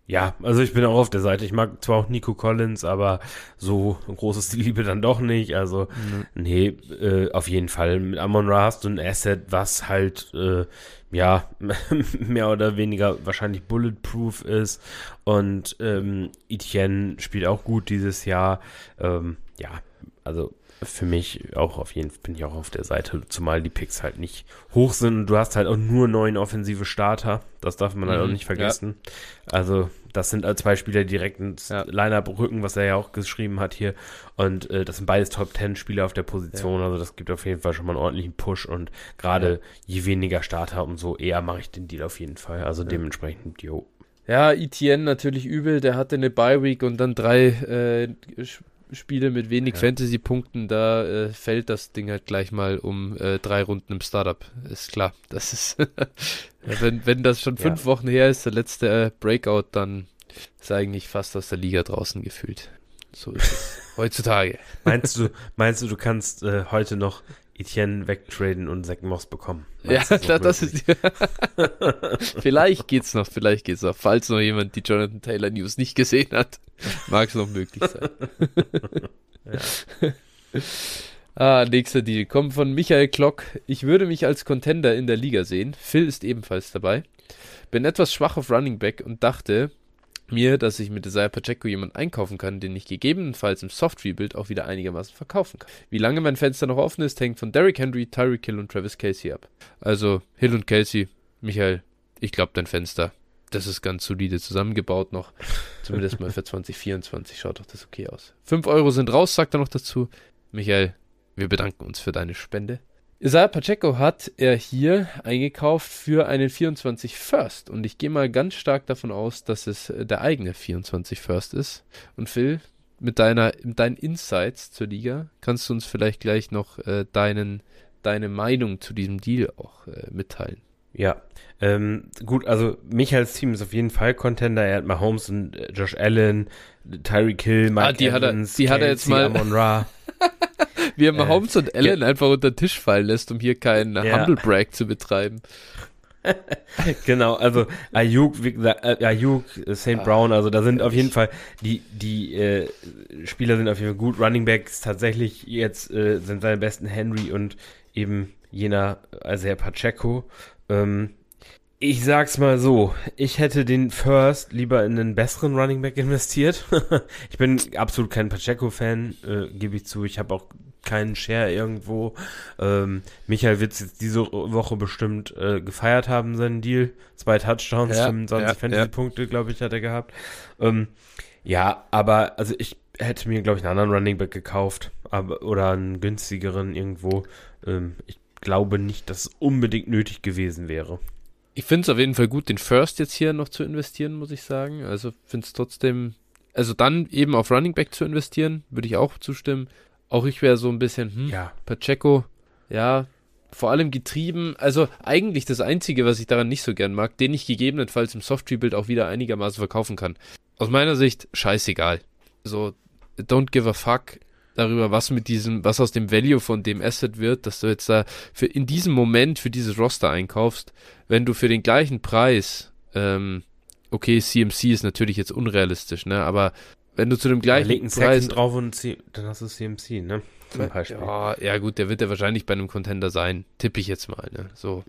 Ja, also ich bin auch auf der Seite. Ich mag zwar auch Nico Collins, aber so ein großes die Liebe dann doch nicht. Also, mhm. nee, äh, auf jeden Fall. Mit Amon Ra hast du ein Asset, was halt, äh, ja, mehr oder weniger wahrscheinlich bulletproof ist. Und ähm, Etienne spielt auch gut dieses Jahr. Ähm, ja, also für mich auch auf jeden Fall bin ich auch auf der Seite, zumal die Picks halt nicht hoch sind. Du hast halt auch nur neun offensive Starter. Das darf man halt auch mhm, nicht vergessen. Ja. Also, das sind zwei Spieler direkt ins ja. Line-Up rücken, was er ja auch geschrieben hat hier. Und äh, das sind beides Top Ten Spieler auf der Position. Ja. Also, das gibt auf jeden Fall schon mal einen ordentlichen Push. Und gerade je weniger Starter, umso eher mache ich den Deal auf jeden Fall. Also, dementsprechend, jo. Ja, Etienne natürlich übel. Der hatte eine Bye-Week und dann drei äh, Spiele mit wenig ja. Fantasy-Punkten, da äh, fällt das Ding halt gleich mal um äh, drei Runden im Startup. Ist klar. Das ist, wenn, wenn das schon fünf ja. Wochen her ist, der letzte äh, Breakout, dann ist eigentlich fast aus der Liga draußen gefühlt. So ist es heutzutage. Meinst du, meinst du, du kannst äh, heute noch Etienne wegtraden und Zack Moss bekommen. Meinst ja, das, das ist. vielleicht geht's noch, vielleicht geht's noch. Falls noch jemand die Jonathan Taylor News nicht gesehen hat, mag es noch möglich sein. ah, nächster Deal. Kommt von Michael Klock. Ich würde mich als Contender in der Liga sehen. Phil ist ebenfalls dabei. Bin etwas schwach auf Running Back und dachte, mir, dass ich mit Desire Pacheco jemanden einkaufen kann, den ich gegebenenfalls im Soft-Rebuild auch wieder einigermaßen verkaufen kann. Wie lange mein Fenster noch offen ist, hängt von Derrick Henry, Tyreek Hill und Travis Casey ab. Also Hill und Casey, Michael, ich glaube dein Fenster, das ist ganz solide zusammengebaut noch. Zumindest mal für 2024 schaut doch das okay aus. 5 Euro sind raus, sagt er noch dazu. Michael, wir bedanken uns für deine Spende. Isaiah Pacheco hat er hier eingekauft für einen 24 First. Und ich gehe mal ganz stark davon aus, dass es der eigene 24 First ist. Und Phil, mit, deiner, mit deinen Insights zur Liga, kannst du uns vielleicht gleich noch äh, deinen, deine Meinung zu diesem Deal auch äh, mitteilen. Ja, ähm, gut, also Michaels Team ist auf jeden Fall Contender. Er hat Mahomes und äh, Josh Allen, Tyreek Hill, Mike ah, die Evans, hat er, die Kelsey, hat er jetzt mal Amon Ra. Wie er Mahomes äh, und Allen einfach unter den Tisch fallen lässt, um hier keinen ja. Humble Brag zu betreiben. genau, also Ayuk, äh, Ayuk, St. Ah, Brown, also da sind auf jeden Fall die die äh, Spieler sind auf jeden Fall gut. Running Backs tatsächlich jetzt äh, sind seine besten Henry und eben jener also Herr Pacheco. Ähm, ich sag's mal so, ich hätte den First lieber in einen besseren Running Back investiert. ich bin absolut kein Pacheco-Fan, äh, gebe ich zu. Ich habe auch keinen Share irgendwo. Ähm, Michael wird jetzt diese Woche bestimmt äh, gefeiert haben, seinen Deal. Zwei Touchdowns, ja, 25 ja, Fantasy-Punkte, glaube ich, hat er gehabt. Ähm, ja, aber also ich hätte mir, glaube ich, einen anderen Running Back gekauft aber, oder einen günstigeren irgendwo. Ähm, ich glaube nicht, dass es unbedingt nötig gewesen wäre. Ich finde es auf jeden Fall gut, den First jetzt hier noch zu investieren, muss ich sagen. Also finde es trotzdem, also dann eben auf Running Back zu investieren, würde ich auch zustimmen. Auch ich wäre so ein bisschen, hm, ja. Pacheco, ja, vor allem getrieben. Also eigentlich das Einzige, was ich daran nicht so gern mag, den ich gegebenenfalls im Softtree-Bild auch wieder einigermaßen verkaufen kann. Aus meiner Sicht scheißegal. So, don't give a fuck darüber, was mit diesem, was aus dem Value von dem Asset wird, dass du jetzt da für in diesem Moment für dieses Roster einkaufst, wenn du für den gleichen Preis, ähm, okay, CMC ist natürlich jetzt unrealistisch, ne, aber wenn du zu dem gleichen Preis drauf und C dann hast du CMC, ne? Zum Beispiel. Ja, ja, gut, der wird ja wahrscheinlich bei einem Contender sein, tippe ich jetzt mal, ne? So.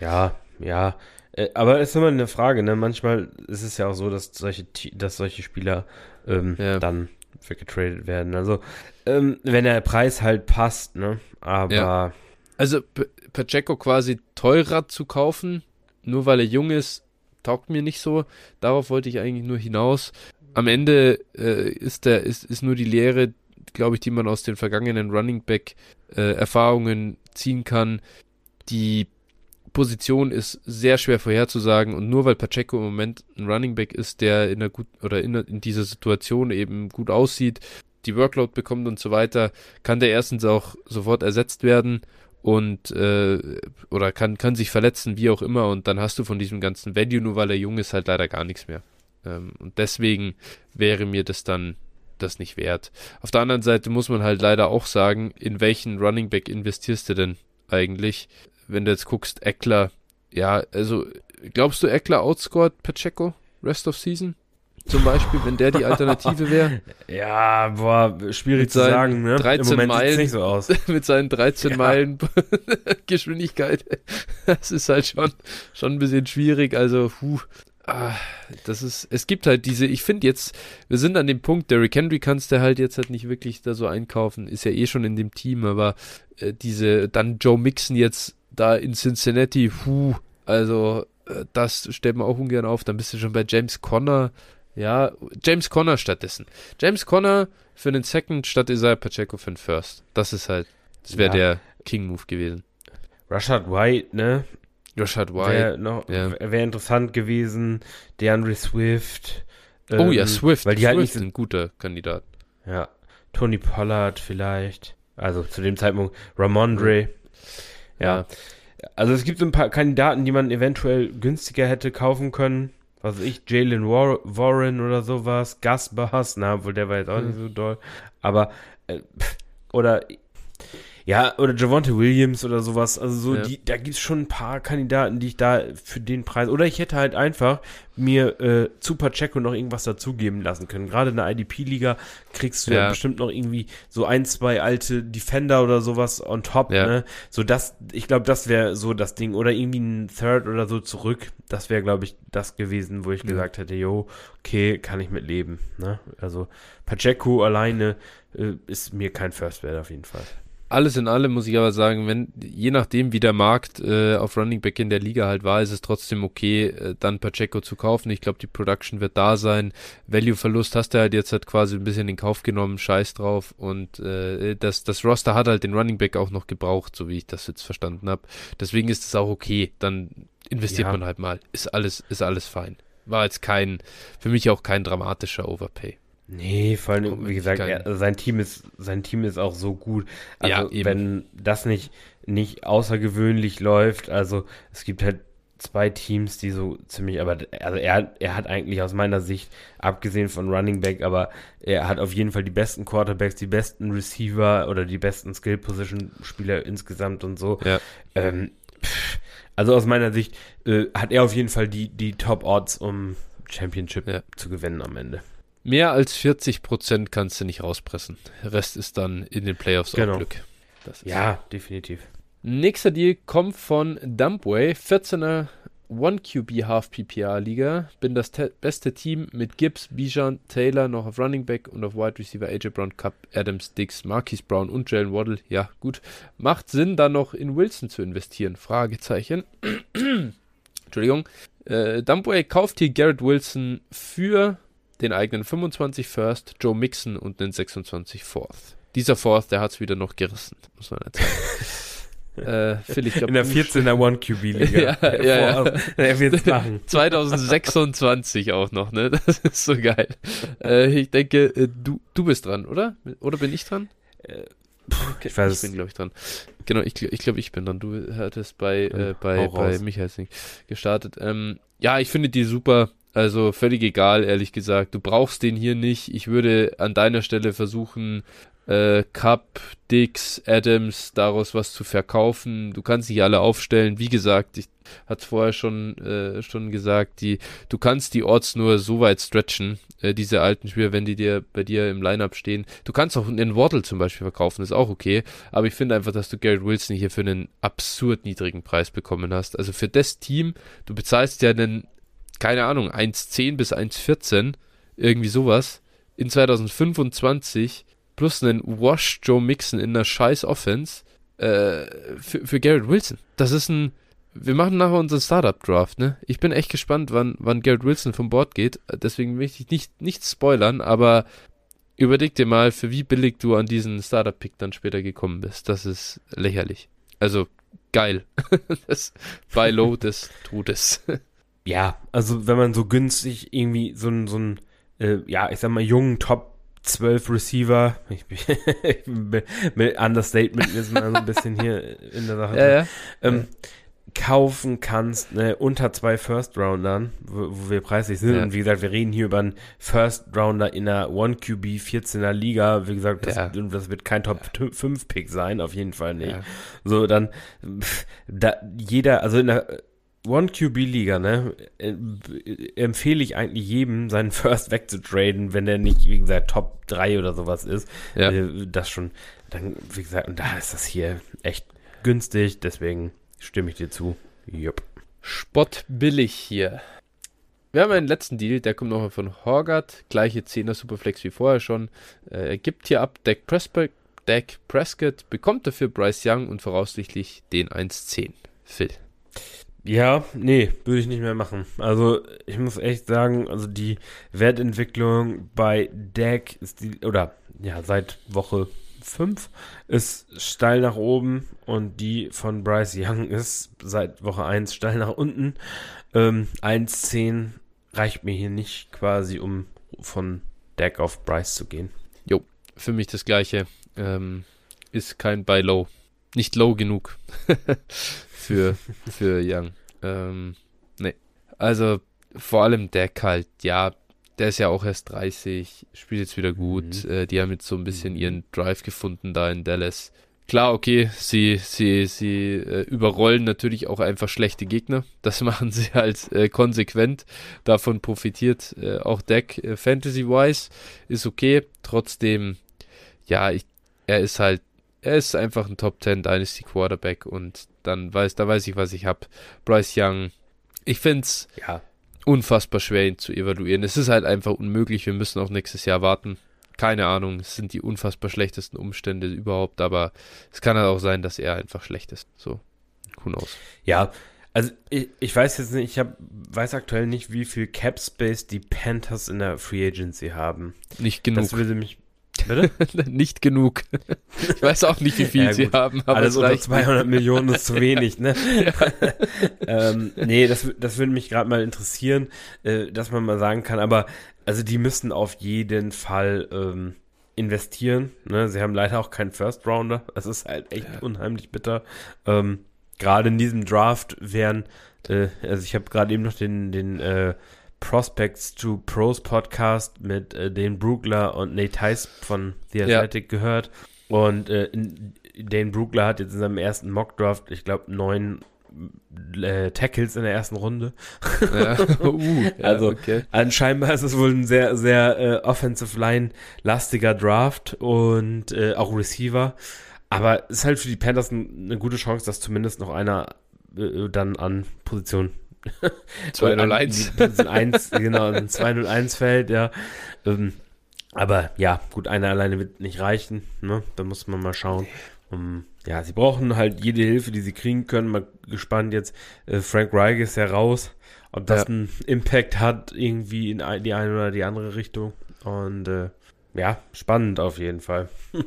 Ja, ja. Äh, aber es ist immer eine Frage, ne? Manchmal ist es ja auch so, dass solche, dass solche Spieler ähm, ja. dann weggetradet werden. Also, ähm, wenn der Preis halt passt, ne? Aber. Ja. Also, P Pacheco quasi teurer zu kaufen, nur weil er jung ist, taugt mir nicht so. Darauf wollte ich eigentlich nur hinaus. Am Ende äh, ist, der, ist, ist nur die Lehre, glaube ich, die man aus den vergangenen Running Back äh, Erfahrungen ziehen kann. Die Position ist sehr schwer vorherzusagen und nur weil Pacheco im Moment ein Running Back ist, der in der gut oder in, in dieser Situation eben gut aussieht, die Workload bekommt und so weiter, kann der erstens auch sofort ersetzt werden und äh, oder kann kann sich verletzen, wie auch immer und dann hast du von diesem ganzen Value nur weil er jung ist halt leider gar nichts mehr. Ähm, und deswegen wäre mir das dann das nicht wert. Auf der anderen Seite muss man halt leider auch sagen, in welchen Running Back investierst du denn eigentlich? wenn du jetzt guckst, Eckler, ja, also glaubst du, Eckler outscored Pacheco Rest of Season? Zum Beispiel, wenn der die Alternative wäre. Ja, boah, schwierig zu sagen, ne? 13 Im Meilen, nicht so aus. mit seinen 13 ja. Meilen Geschwindigkeit. Das ist halt schon, schon ein bisschen schwierig. Also, puh, ah, das ist, es gibt halt diese, ich finde jetzt, wir sind an dem Punkt, Derrick Henry kannst du halt jetzt halt nicht wirklich da so einkaufen, ist ja eh schon in dem Team, aber äh, diese, dann Joe Mixon jetzt da in Cincinnati, puh, also äh, das stellt man auch ungern auf. Dann bist du schon bei James Conner. Ja, James Conner stattdessen. James Conner für den Second statt Isaiah Pacheco für den First. Das ist halt, das wäre ja. der King-Move gewesen. Rashad White, ne? Rashad White. Wäre ja. wär interessant gewesen. DeAndre Swift. Ähm, oh ja, ähm, Swift. Weil die halt Swift halt nicht ein guter Kandidat. Ja. Tony Pollard vielleicht. Also zu dem Zeitpunkt Ramondre. Ja. Also es gibt so ein paar Kandidaten, die man eventuell günstiger hätte kaufen können. Was weiß ich, Jalen Warren oder sowas, Gus Bars, na, obwohl der war jetzt auch mhm. nicht so doll. Aber, äh, oder ja, oder Javonte Williams oder sowas. Also so, ja. die, da gibt es schon ein paar Kandidaten, die ich da für den Preis. Oder ich hätte halt einfach mir äh, zu Pacheco noch irgendwas dazugeben lassen können. Gerade in der IDP-Liga kriegst du ja. ja. bestimmt noch irgendwie so ein, zwei alte Defender oder sowas on top, ja. ne? So das, ich glaube, das wäre so das Ding. Oder irgendwie ein Third oder so zurück. Das wäre, glaube ich, das gewesen, wo ich ja. gesagt hätte, jo, okay, kann ich mit leben. Ne? Also Pacheco alleine äh, ist mir kein First Wert auf jeden Fall alles in allem muss ich aber sagen, wenn, je nachdem, wie der Markt äh, auf Running Back in der Liga halt war, ist es trotzdem okay, äh, dann Pacheco zu kaufen. Ich glaube, die Production wird da sein. Value-Verlust hast du halt jetzt halt quasi ein bisschen in Kauf genommen, scheiß drauf. Und äh, das, das Roster hat halt den Running Back auch noch gebraucht, so wie ich das jetzt verstanden habe. Deswegen ist es auch okay. Dann investiert ja. man halt mal. Ist alles, ist alles fein. War jetzt kein, für mich auch kein dramatischer Overpay. Nee, vor allem, wie gesagt, er, sein Team ist, sein Team ist auch so gut. Also, ja, wenn das nicht, nicht außergewöhnlich läuft, also es gibt halt zwei Teams, die so ziemlich, aber also er, er hat eigentlich aus meiner Sicht, abgesehen von Running Back, aber er hat auf jeden Fall die besten Quarterbacks, die besten Receiver oder die besten Skill-Position-Spieler insgesamt und so. Ja. Ähm, also aus meiner Sicht äh, hat er auf jeden Fall die, die Top-Odds, um Championship ja. zu gewinnen am Ende. Mehr als 40 Prozent kannst du nicht rauspressen. Rest ist dann in den Playoffs genau. auch Glück. ja, definitiv. Nächster Deal kommt von Dumpway, 14er 1QB Half PPR Liga. Bin das beste Team mit Gibbs, Bijan, Taylor noch auf Running Back und auf Wide Receiver AJ Brown, Cup, Adams, Dix, Marquis Brown und Jalen Waddle. Ja, gut. Macht Sinn, dann noch in Wilson zu investieren? Fragezeichen. Entschuldigung. Äh, Dumbway kauft hier Garrett Wilson für den eigenen 25 First, Joe Mixon und den 26 Fourth. Dieser Fourth, der hat es wieder noch gerissen, muss man erzählen. Äh, Phil, ich glaub, In der 14er One-QB-Liga. ja, ja, ja. Er wird's machen. 2026 auch noch, ne? Das ist so geil. Äh, ich denke, äh, du, du bist dran, oder? Oder bin ich dran? Äh, ich weiß Ich bin, glaube ich, dran. Genau, ich, ich glaube, ich bin dran. Du hattest bei, äh, bei, bei Michael gestartet. Ähm, ja, ich finde die super. Also völlig egal, ehrlich gesagt. Du brauchst den hier nicht. Ich würde an deiner Stelle versuchen, äh, Cup, Dix, Adams, daraus was zu verkaufen. Du kannst nicht alle aufstellen. Wie gesagt, ich hatte vorher schon, äh, schon gesagt, die, du kannst die Orts nur so weit stretchen, äh, diese alten Spieler, wenn die dir bei dir im Lineup stehen. Du kannst auch einen Waddle zum Beispiel verkaufen, ist auch okay. Aber ich finde einfach, dass du Garrett Wilson hier für einen absurd niedrigen Preis bekommen hast. Also für das Team, du bezahlst ja einen, keine Ahnung, 1,10 bis 1,14, irgendwie sowas. In 2025 plus einen Wash Joe Mixon in einer scheiß Offense äh, für, für Garrett Wilson. Das ist ein. Wir machen nachher unseren Startup-Draft, ne? Ich bin echt gespannt, wann, wann Garrett Wilson vom Board geht. Deswegen möchte ich nicht, nicht spoilern, aber überleg dir mal, für wie billig du an diesen Startup-Pick dann später gekommen bist. Das ist lächerlich. Also, geil. das Buy Low des Todes. Ja, also wenn man so günstig irgendwie so ein, so ein äh, ja, ich sag mal, jungen Top zwölf Receiver. Ich bin, mit Understatement ist mal so ein bisschen hier in der Sache. Ja, ja. Ähm, kaufen kannst, ne, unter zwei First Roundern, wo, wo wir preislich sind. Ja. Und wie gesagt, wir reden hier über einen First Rounder in einer 1QB 14er Liga. Wie gesagt, das, das wird kein Top 5 Pick sein, auf jeden Fall nicht. So, dann, da, jeder, also in der One QB Liga, ne, äh, empfehle ich eigentlich jedem, seinen First wegzutraden, wenn der nicht, wie gesagt, Top 3 oder sowas ist. Ja. Äh, das schon, dann, wie gesagt, und da ist das hier echt günstig, deswegen stimme ich dir zu. Jupp. Spott billig hier. Wir haben einen letzten Deal, der kommt nochmal von Horgat, gleiche 10er Superflex wie vorher schon. Äh, er gibt hier ab Dak Prescott, Dak Prescott, bekommt dafür Bryce Young und voraussichtlich den 1-10. Phil. Ja, nee, würde ich nicht mehr machen. Also, ich muss echt sagen, also die Wertentwicklung bei Dak ist die, oder ja, seit Woche 5 ist steil nach oben und die von Bryce Young ist seit Woche 1 steil nach unten. Ähm, 1,10 reicht mir hier nicht quasi, um von Dak auf Bryce zu gehen. Jo, für mich das gleiche. Ähm, ist kein Buy Low. Nicht low genug. für, für Young. Ähm, nee. Also vor allem Deck halt, ja, der ist ja auch erst 30, spielt jetzt wieder gut. Mhm. Äh, die haben jetzt so ein bisschen mhm. ihren Drive gefunden da in Dallas. Klar, okay, sie, sie, sie äh, überrollen natürlich auch einfach schlechte Gegner. Das machen sie halt äh, konsequent. Davon profitiert äh, auch Deck äh, Fantasy-wise. Ist okay. Trotzdem, ja, ich, er ist halt er ist einfach ein Top 10 Dynasty Quarterback und dann weiß, da weiß ich, was ich habe. Bryce Young, ich finde es ja. unfassbar schwer, ihn zu evaluieren. Es ist halt einfach unmöglich. Wir müssen auch nächstes Jahr warten. Keine Ahnung, es sind die unfassbar schlechtesten Umstände überhaupt, aber es kann halt auch sein, dass er einfach schlecht ist. So, who knows. Ja, also ich, ich weiß jetzt nicht, ich hab, weiß aktuell nicht, wie viel Cap Space die Panthers in der Free Agency haben. Nicht genug. Das würde mich Bitte? nicht genug. Ich weiß auch nicht, wie viel ja, sie haben. Aber Alles unter 200 Millionen ist zu wenig, ne? ähm, nee, das, das würde mich gerade mal interessieren, äh, dass man mal sagen kann. Aber also die müssen auf jeden Fall ähm, investieren. Ne? Sie haben leider auch keinen First Rounder. Das ist halt echt ja. unheimlich bitter. Ähm, gerade in diesem Draft wären, äh, also ich habe gerade eben noch den, den äh, Prospects to Pros Podcast mit äh, Dan Brookler und Nate Heiss von The Athletic ja. gehört. Und äh, Dan Brookler hat jetzt in seinem ersten Mock Draft, ich glaube, neun äh, Tackles in der ersten Runde. Ja. uh, ja, also okay. anscheinend ist es wohl ein sehr, sehr äh, Offensive Line lastiger Draft und äh, auch Receiver. Aber es ist halt für die Panthers eine gute Chance, dass zumindest noch einer äh, dann an Position 201. genau, ein 201 Feld, ja. Ähm, aber ja, gut, einer alleine wird nicht reichen, ne? Da muss man mal schauen. Um, ja, sie brauchen halt jede Hilfe, die sie kriegen können. Mal gespannt jetzt, äh, Frank Reich ist ja raus, ob das ja. einen Impact hat, irgendwie in die eine oder die andere Richtung. Und äh, ja, spannend auf jeden Fall.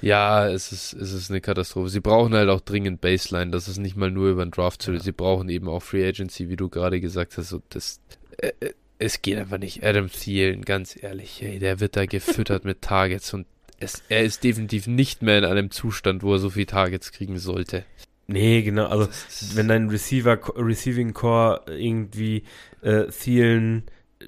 ja, es ist, es ist eine Katastrophe. Sie brauchen halt auch dringend Baseline. Das ist nicht mal nur über den Draft zu. Ja. Sie brauchen eben auch Free Agency, wie du gerade gesagt hast. Und das, äh, äh, es geht einfach nicht. Adam Thielen, ganz ehrlich, ey, der wird da gefüttert mit Targets und es, er ist definitiv nicht mehr in einem Zustand, wo er so viele Targets kriegen sollte. Nee, genau. Also, wenn dein Receiver, Receiving Core irgendwie äh, Thielen,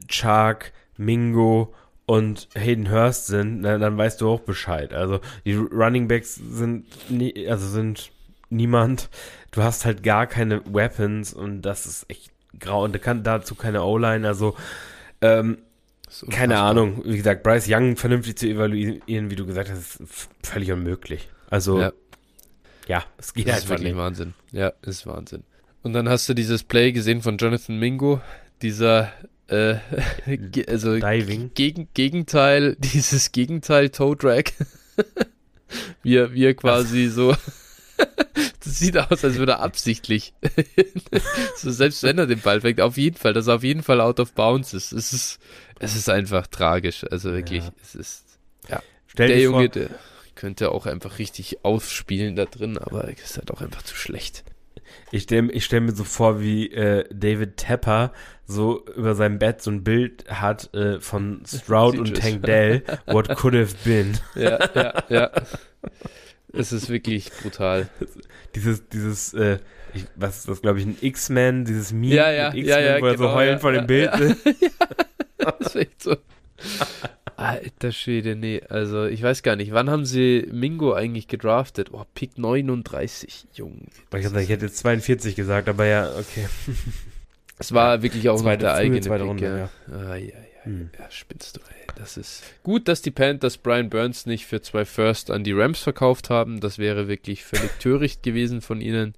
Chark, Mingo und Hayden Hurst sind, dann, dann weißt du auch Bescheid. Also die Running Backs sind nie, also sind niemand. Du hast halt gar keine Weapons und das ist echt grau. Und kann dazu keine O-Line. Also ähm, keine Ahnung. Wie gesagt, Bryce Young vernünftig zu evaluieren, wie du gesagt hast, ist völlig unmöglich. Also ja, ja es geht das einfach ist wirklich nicht. Wahnsinn. Ja, ist Wahnsinn. Und dann hast du dieses Play gesehen von Jonathan Mingo, dieser äh, also Diving. Gegen, Gegenteil, dieses Gegenteil Toe Drag. wie, wie er quasi so. das sieht aus, als würde er absichtlich. so selbst wenn er den Ball fängt, auf jeden Fall, dass er auf jeden Fall out of bounds ist. Es ist, es ist einfach tragisch. Also wirklich, ja. es ist. Ja. Stell der Junge, der könnte auch einfach richtig ausspielen da drin, aber er ist halt auch einfach zu schlecht. Ich stelle ich stell mir so vor, wie äh, David Tepper so über seinem Bett so ein Bild hat äh, von Stroud und Tank Dell, What could have been. Ja, ja, ja. Es ist wirklich brutal. Dieses, dieses, äh, ich, was ist das, glaube ich, ein X-Men, dieses Meme ja, ja, X-Men, ja, ja, wo er genau, so heulen ja, vor dem Bild ist. Ja, das ist echt so. Alter Schwede, nee, also ich weiß gar nicht, wann haben sie Mingo eigentlich gedraftet? Oh, Pick 39, Junge. Ich, hätte jetzt 42 gesagt, aber ja, okay. Es war wirklich auch zweite, noch der eigene Pick, Runde, ja. Ah, ja, ja, hm. ja, spinnst du, ey. Das ist gut, dass die Panthers Brian Burns nicht für zwei First an die Rams verkauft haben. Das wäre wirklich völlig töricht gewesen von ihnen.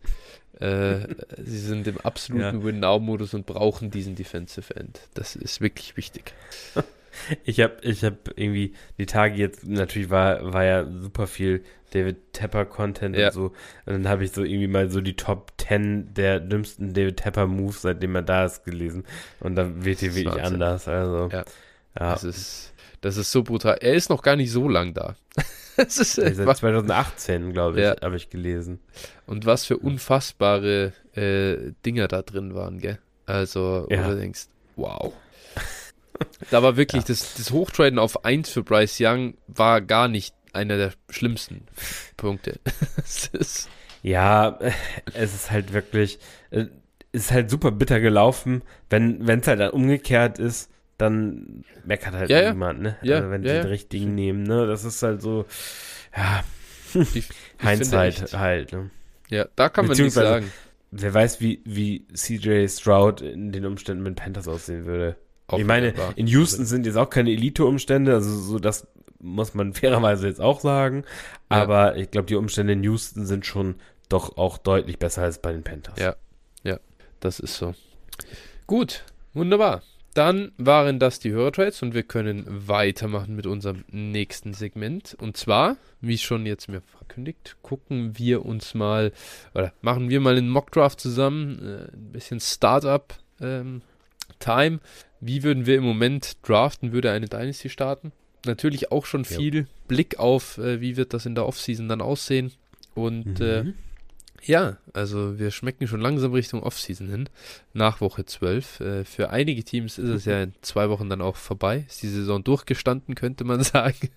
Äh, sie sind im absoluten ja. Win-Now-Modus und brauchen diesen Defensive End. Das ist wirklich wichtig. Ich habe ich hab irgendwie die Tage jetzt, natürlich war, war ja super viel David Tepper Content ja. und so. Und dann habe ich so irgendwie mal so die Top 10 der dümmsten David Tepper Moves, seitdem er da ist, gelesen. Und dann wird hier wirklich Wahnsinn. anders. Also, ja. ja. Das ist, das ist so brutal. Er ist noch gar nicht so lang da. das ist seit 2018, glaube ich, ja. habe ich gelesen. Und was für unfassbare äh, Dinger da drin waren, gell? Also, ja. wo du denkst, wow. Da war wirklich ja. das, das Hochtraden auf 1 für Bryce Young war gar nicht einer der schlimmsten Punkte. ja, es ist halt wirklich, es äh, ist halt super bitter gelaufen. Wenn es halt dann umgekehrt ist, dann meckert halt ja, niemand, ne? Ja, also wenn ja, sie den richtigen nehmen, ne? Das ist halt so, ja, Hindsight halt, ne? Ja, da kann man nichts sagen. Wer weiß, wie, wie CJ Stroud in den Umständen mit Panthers aussehen würde. Ich meine, in Houston sind jetzt auch keine Elite-Umstände, also so das muss man fairerweise jetzt auch sagen. Ja. Aber ich glaube, die Umstände in Houston sind schon doch auch deutlich besser als bei den Panthers. Ja, ja, das ist so. Gut, wunderbar. Dann waren das die Hörertrades und wir können weitermachen mit unserem nächsten Segment. Und zwar, wie schon jetzt mir verkündigt, gucken wir uns mal oder machen wir mal einen Mockdraft zusammen, äh, ein bisschen Startup ähm, Time. Wie würden wir im Moment draften? Würde eine Dynasty starten? Natürlich auch schon viel ja. Blick auf, äh, wie wird das in der Offseason dann aussehen. Und mhm. äh, ja, also wir schmecken schon langsam Richtung Offseason hin, nach Woche 12. Äh, für einige Teams ist es ja in zwei Wochen dann auch vorbei. Ist die Saison durchgestanden, könnte man sagen.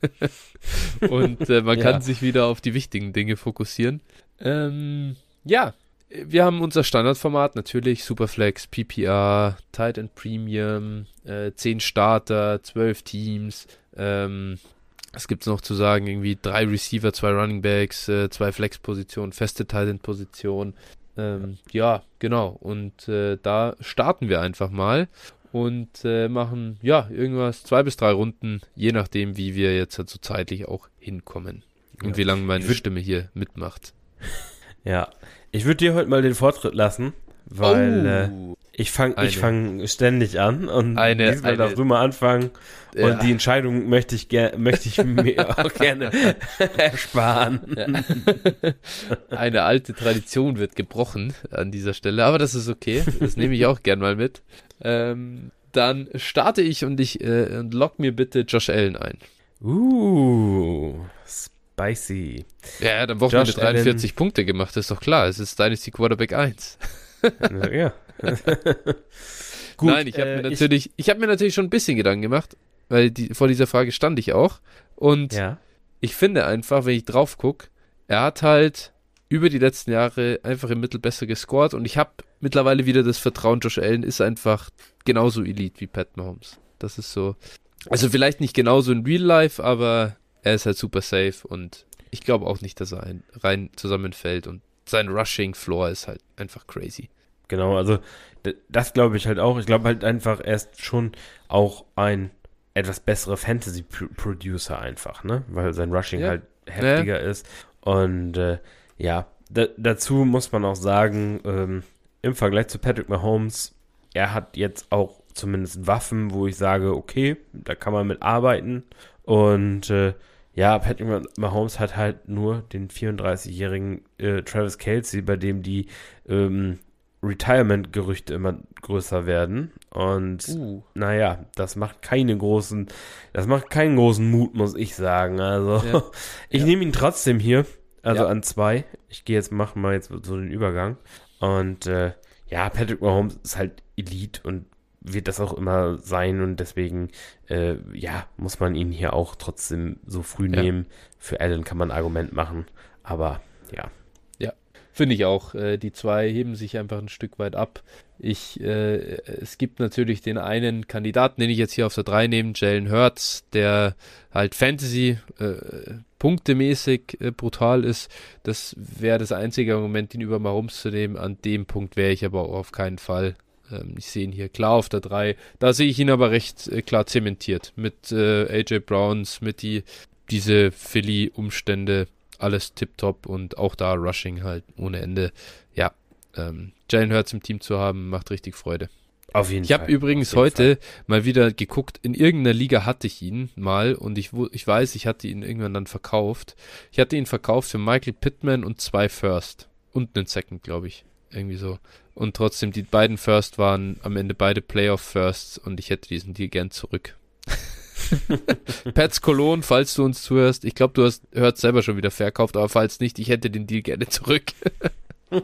Und äh, man ja. kann sich wieder auf die wichtigen Dinge fokussieren. Ähm, ja, wir haben unser Standardformat natürlich, Superflex, PPR, Tight End Premium, äh, 10 Starter, 12 Teams. Ähm, was gibt es noch zu sagen? Irgendwie drei Receiver, zwei Running Backs, äh, zwei Flex-Positionen, feste Tight End-Position. Ähm, ja, genau. Und äh, da starten wir einfach mal und äh, machen ja irgendwas, zwei bis drei Runden, je nachdem, wie wir jetzt halt so zeitlich auch hinkommen. Und ja. wie lange meine Stimme hier mitmacht. Ja, ich würde dir heute mal den Vortritt lassen, weil oh. äh, Ich fange ich fang ständig an und eine, diesmal darfst du mal anfangen. Ja. Und die Entscheidung möchte ich, möchte ich mir auch gerne ersparen. Ja. Eine alte Tradition wird gebrochen an dieser Stelle, aber das ist okay. Das nehme ich auch gern mal mit. Ähm, dann starte ich und ich äh, und lock mir bitte Josh Allen ein. Uh, spicy. Ja, dann Wochenende 43 Allen. Punkte gemacht, ist doch klar. Es ist Dynasty Quarterback 1. ja. Gut, Nein, ich habe äh, mir natürlich, ich, ich habe mir natürlich schon ein bisschen Gedanken gemacht, weil die, vor dieser Frage stand ich auch. Und ja. ich finde einfach, wenn ich drauf gucke, er hat halt über die letzten Jahre einfach im Mittel besser gescored und ich habe mittlerweile wieder das Vertrauen, Josh Allen ist einfach genauso Elite wie Pat Mahomes. Das ist so. Also vielleicht nicht genauso in Real Life, aber er ist halt super safe und ich glaube auch nicht, dass er ein, rein zusammenfällt und sein Rushing Floor ist halt einfach crazy. Genau, also das glaube ich halt auch. Ich glaube halt einfach, er ist schon auch ein etwas bessere Fantasy-Producer einfach, ne? Weil sein Rushing ja. halt heftiger ja. ist. Und äh, ja, dazu muss man auch sagen, ähm, im Vergleich zu Patrick Mahomes, er hat jetzt auch zumindest Waffen, wo ich sage, okay, da kann man mit arbeiten. Und äh, ja, Patrick Mahomes hat halt nur den 34-jährigen äh, Travis Kelsey, bei dem die ähm, Retirement-Gerüchte immer größer werden. Und uh. naja, das macht keine großen, das macht keinen großen Mut, muss ich sagen. Also ja. ich ja. nehme ihn trotzdem hier, also ja. an zwei. Ich gehe jetzt, machen mal jetzt so den Übergang. Und äh, ja, Patrick Mahomes ist halt Elite und wird das auch immer sein und deswegen, äh, ja, muss man ihn hier auch trotzdem so früh nehmen. Für Allen kann man ein Argument machen, aber ja. Finde ich auch. Äh, die zwei heben sich einfach ein Stück weit ab. Ich, äh, es gibt natürlich den einen Kandidaten, den ich jetzt hier auf der 3 nehme, Jalen Hurts, der halt Fantasy äh, punktemäßig äh, brutal ist. Das wäre das einzige Argument, ihn über Mahomes zu nehmen. An dem Punkt wäre ich aber auch auf keinen Fall. Ähm, ich sehe ihn hier klar auf der 3. Da sehe ich ihn aber recht äh, klar zementiert. Mit äh, AJ Browns, mit die, diese Philly-Umstände alles tipptopp und auch da Rushing halt ohne Ende. Ja, ähm, Jalen Hurts im Team zu haben, macht richtig Freude. Auf jeden ich Fall. Ich habe übrigens heute Fall. mal wieder geguckt, in irgendeiner Liga hatte ich ihn mal und ich, ich weiß, ich hatte ihn irgendwann dann verkauft. Ich hatte ihn verkauft für Michael Pittman und zwei First und einen Second, glaube ich. Irgendwie so. Und trotzdem, die beiden First waren am Ende beide Playoff Firsts und ich hätte diesen Deal gern zurück. Pets Cologne, falls du uns zuhörst, ich glaube, du hast hört selber schon wieder verkauft, aber falls nicht, ich hätte den Deal gerne zurück. oh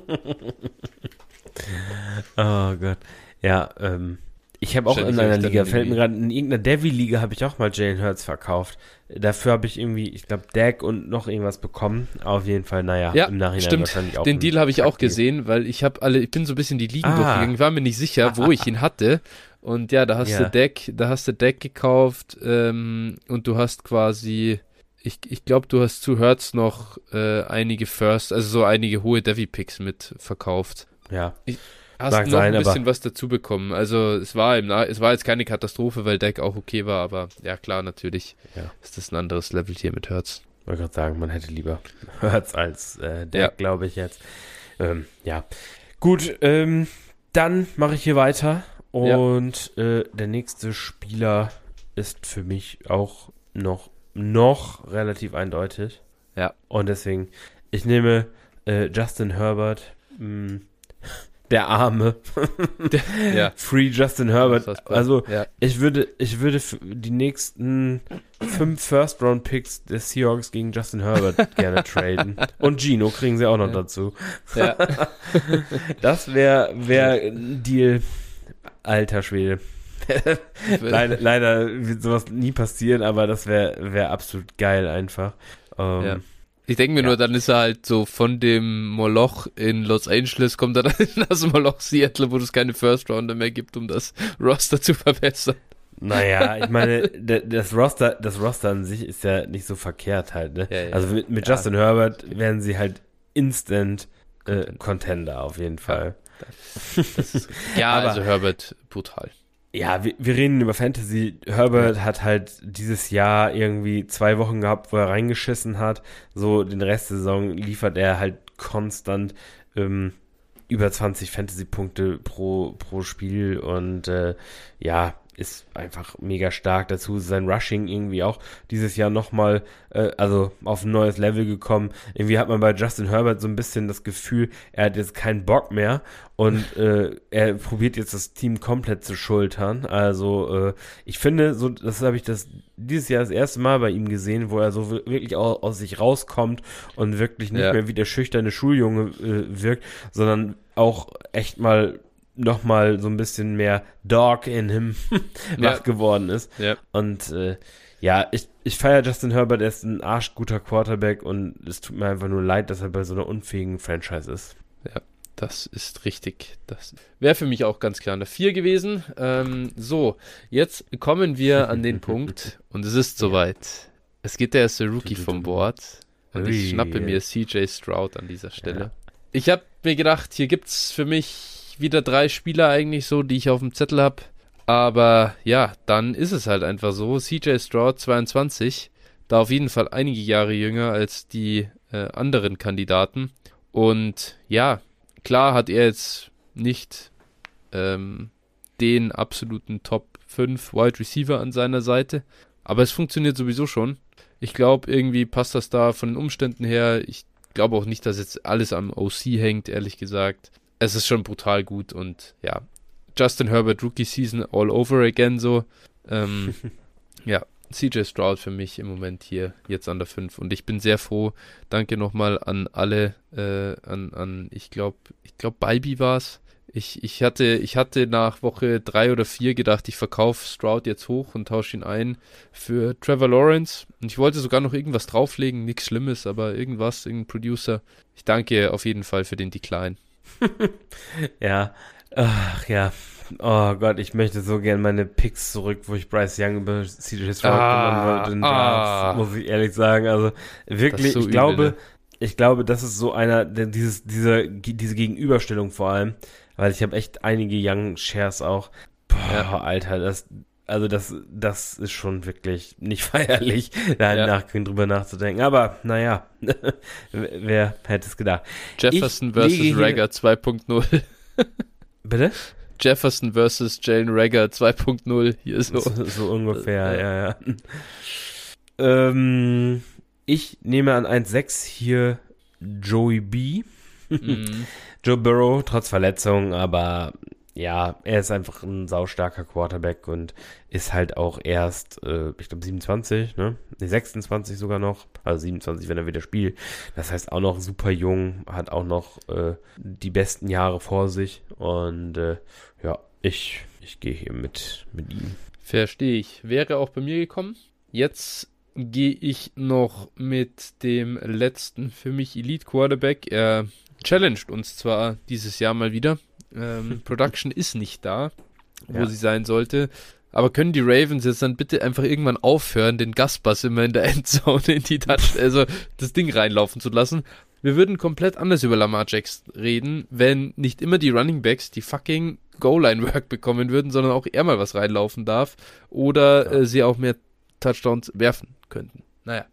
Gott. Ja, ähm, ich habe auch in einer Liga, fällt mir gerade, in irgendeiner Devi-Liga habe ich auch mal Jalen Hurts verkauft. Dafür habe ich irgendwie, ich glaube, Deck und noch irgendwas bekommen. Auf jeden Fall, naja, ja, im Nachhinein stimmt. wahrscheinlich auch. Den Deal habe ich auch gesehen, weil ich habe alle, ich bin so ein bisschen die Ligen ah. durchgegangen. Ich war mir nicht sicher, wo ich ihn hatte. Und ja, da hast ja. du Deck, da hast du Deck gekauft ähm, und du hast quasi, ich, ich glaube, du hast zu Hertz noch äh, einige First, also so einige hohe Devi-Picks mit verkauft. Ja. Ich, hast Mag noch sein, ein bisschen was dazu bekommen. Also es war im es war jetzt keine Katastrophe, weil Deck auch okay war, aber ja klar, natürlich ja. ist das ein anderes Level hier mit Hertz. Ich wollte gerade sagen, man hätte lieber Hertz als äh, Deck, ja. glaube ich jetzt. Ähm, ja. Gut, ähm, dann mache ich hier weiter und ja. äh, der nächste Spieler ist für mich auch noch, noch relativ eindeutig. Ja. Und deswegen, ich nehme äh, Justin Herbert. Mh, hm, der Arme. ja. Free Justin Herbert. Also ja. ich würde, ich würde die nächsten fünf First Round Picks des Seahawks gegen Justin Herbert gerne traden. Und Gino kriegen sie auch noch ja. dazu. Das wäre wär ein Deal, Alter Schwede. leider, leider, wird sowas nie passieren, aber das wäre wär absolut geil einfach. Ähm. Ich denke mir ja. nur, dann ist er halt so von dem Moloch in Los Angeles, kommt er dann in das Moloch Seattle, wo es keine First Rounder mehr gibt, um das Roster zu verbessern. Naja, ich meine, das Roster, das Roster an sich ist ja nicht so verkehrt halt, ne? Ja, ja, also mit, mit Justin Herbert werden sie halt instant äh, Contender auf jeden Fall. Das, das ja, aber, also Herbert brutal. Ja, wir, wir reden über Fantasy. Herbert hat halt dieses Jahr irgendwie zwei Wochen gehabt, wo er reingeschissen hat. So den Rest der Saison liefert er halt konstant. Ähm, über 20 Fantasy-Punkte pro, pro Spiel und äh, ja, ist einfach mega stark. Dazu ist sein Rushing irgendwie auch dieses Jahr nochmal, äh, also auf ein neues Level gekommen. Irgendwie hat man bei Justin Herbert so ein bisschen das Gefühl, er hat jetzt keinen Bock mehr und äh, er probiert jetzt das Team komplett zu schultern. Also äh, ich finde, so das habe ich das dieses Jahr das erste Mal bei ihm gesehen, wo er so wirklich aus, aus sich rauskommt und wirklich nicht ja. mehr wie der schüchterne Schuljunge äh, wirkt, sondern auch echt mal nochmal so ein bisschen mehr Dog in him wach ja. geworden ist. Ja. Und äh, ja, ich, ich feiere Justin Herbert, er ist ein arschguter Quarterback und es tut mir einfach nur leid, dass er bei so einer unfähigen Franchise ist. Ja, das ist richtig. Das wäre für mich auch ganz klar eine 4 gewesen. Ähm, so, jetzt kommen wir an den Punkt und es ist soweit. Es geht der erste Rookie vom Board und ich schnappe mir CJ Stroud an dieser Stelle. Ja. Ich habe mir gedacht, hier gibt es für mich wieder drei Spieler eigentlich so, die ich auf dem Zettel habe. Aber ja, dann ist es halt einfach so. CJ Stroud 22, da auf jeden Fall einige Jahre jünger als die äh, anderen Kandidaten. Und ja, klar hat er jetzt nicht ähm, den absoluten Top 5 Wide Receiver an seiner Seite. Aber es funktioniert sowieso schon. Ich glaube, irgendwie passt das da von den Umständen her. Ich glaube auch nicht, dass jetzt alles am OC hängt, ehrlich gesagt es ist schon brutal gut und ja, Justin Herbert Rookie Season all over again so. Ähm, ja, CJ Stroud für mich im Moment hier jetzt an der 5 und ich bin sehr froh. Danke nochmal an alle, äh, an, an, ich glaube, ich glaube, Balbi war es. Ich, ich, hatte, ich hatte nach Woche 3 oder 4 gedacht, ich verkaufe Stroud jetzt hoch und tausche ihn ein für Trevor Lawrence. Und ich wollte sogar noch irgendwas drauflegen, nichts Schlimmes, aber irgendwas, irgendein Producer. Ich danke auf jeden Fall für den Decline. ja. Ach ja. Oh Gott, ich möchte so gern meine Picks zurück, wo ich Bryce Young über CJ Stroud ah, genommen wollte. Ah, muss ich ehrlich sagen. Also wirklich, so ich übel, glaube, ne? ich glaube, das ist so einer, dieses, diese, diese Gegenüberstellung vor allem, weil ich habe echt einige Young Shares auch. Boah, ja. Alter, das, also das, das ist schon wirklich nicht feierlich, da ja. Nachgang drüber nachzudenken. Aber naja, wer hätte es gedacht? Jefferson ich versus Rager 2.0. Bitte? Jefferson versus Jalen Rager 2.0. Hier so. so. So ungefähr, ja, ja. ja. Ähm, ich nehme an 1.6 hier Joey B. Mhm. Joe Burrow, trotz Verletzung, aber ja, er ist einfach ein saustarker Quarterback und ist halt auch erst, äh, ich glaube, 27, ne? Ne, 26 sogar noch. Also 27, wenn er wieder spielt. Das heißt auch noch super jung, hat auch noch äh, die besten Jahre vor sich. Und äh, ja, ich, ich gehe hier mit, mit ihm. Verstehe ich. Wäre auch bei mir gekommen. Jetzt gehe ich noch mit dem letzten für mich Elite Quarterback. Er challenged uns zwar dieses Jahr mal wieder ähm, Production ist nicht da, wo ja. sie sein sollte. Aber können die Ravens jetzt dann bitte einfach irgendwann aufhören, den Gaspass immer in der Endzone in die Touch, also das Ding reinlaufen zu lassen? Wir würden komplett anders über Lamar Jackson reden, wenn nicht immer die Running Backs die fucking Goal-Line-Work bekommen würden, sondern auch er mal was reinlaufen darf oder ja. äh, sie auch mehr Touchdowns werfen könnten. Naja.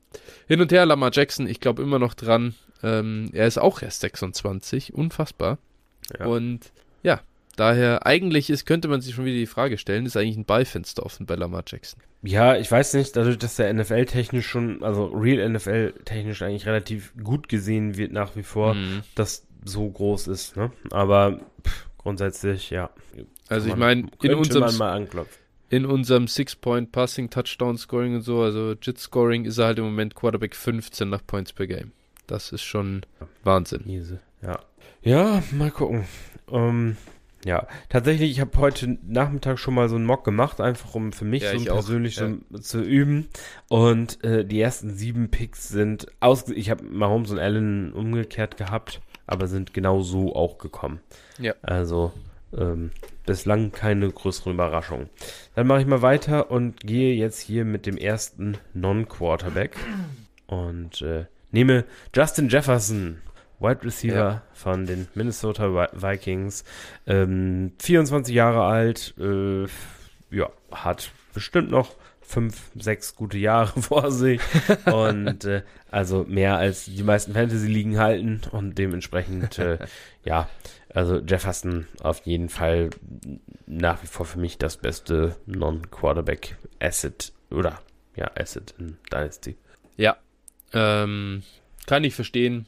Hin und her, Lamar Jackson, ich glaube immer noch dran. Ähm, er ist auch erst 26, unfassbar. Ja. Und ja, daher eigentlich ist, könnte man sich schon wieder die Frage stellen, ist eigentlich ein Beifenster offen bei Lamar Jackson? Ja, ich weiß nicht, dadurch, dass der NFL-technisch schon, also Real NFL-technisch eigentlich relativ gut gesehen wird nach wie vor, mhm. dass so groß ist, ne? Aber pff, grundsätzlich, ja. Also ich meine, in unserem in unserem Six-Point-Passing, Touchdown-Scoring und so, also JIT-Scoring ist er halt im Moment Quarterback 15 nach Points per Game. Das ist schon Wahnsinn. Ja. Ja, mal gucken. Ähm, ja, tatsächlich, ich habe heute Nachmittag schon mal so einen Mock gemacht, einfach um für mich ja, so persönlich so zu üben. Und äh, die ersten sieben Picks sind aus. Ich habe Mahomes und Allen umgekehrt gehabt, aber sind genau so auch gekommen. Ja. Also ähm, bislang keine größeren Überraschungen. Dann mache ich mal weiter und gehe jetzt hier mit dem ersten Non-Quarterback und äh, nehme Justin Jefferson. Wide Receiver ja. von den Minnesota Vikings. Ähm, 24 Jahre alt, äh, ja, hat bestimmt noch fünf, sechs gute Jahre vor sich und äh, also mehr als die meisten Fantasy-Ligen halten und dementsprechend, äh, ja, Also Jefferson auf jeden Fall nach wie vor für mich das beste Non-Quarterback-Asset oder ja, Asset in Dynasty. Ja, ähm, kann ich verstehen.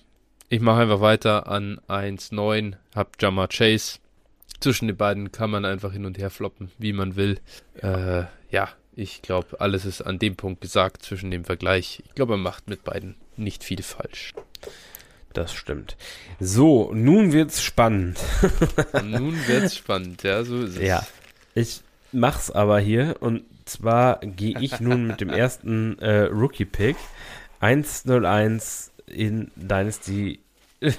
Ich mache einfach weiter an 1-9, hab Jamar Chase. Zwischen den beiden kann man einfach hin und her floppen, wie man will. Ja, äh, ja ich glaube, alles ist an dem Punkt gesagt zwischen dem Vergleich. Ich glaube, man macht mit beiden nicht viel falsch. Das stimmt. So, nun wird's spannend. nun wird's spannend, ja, so ist es. Ja, ich mach's aber hier und zwar gehe ich nun mit dem ersten äh, Rookie-Pick 101 in Dynasty.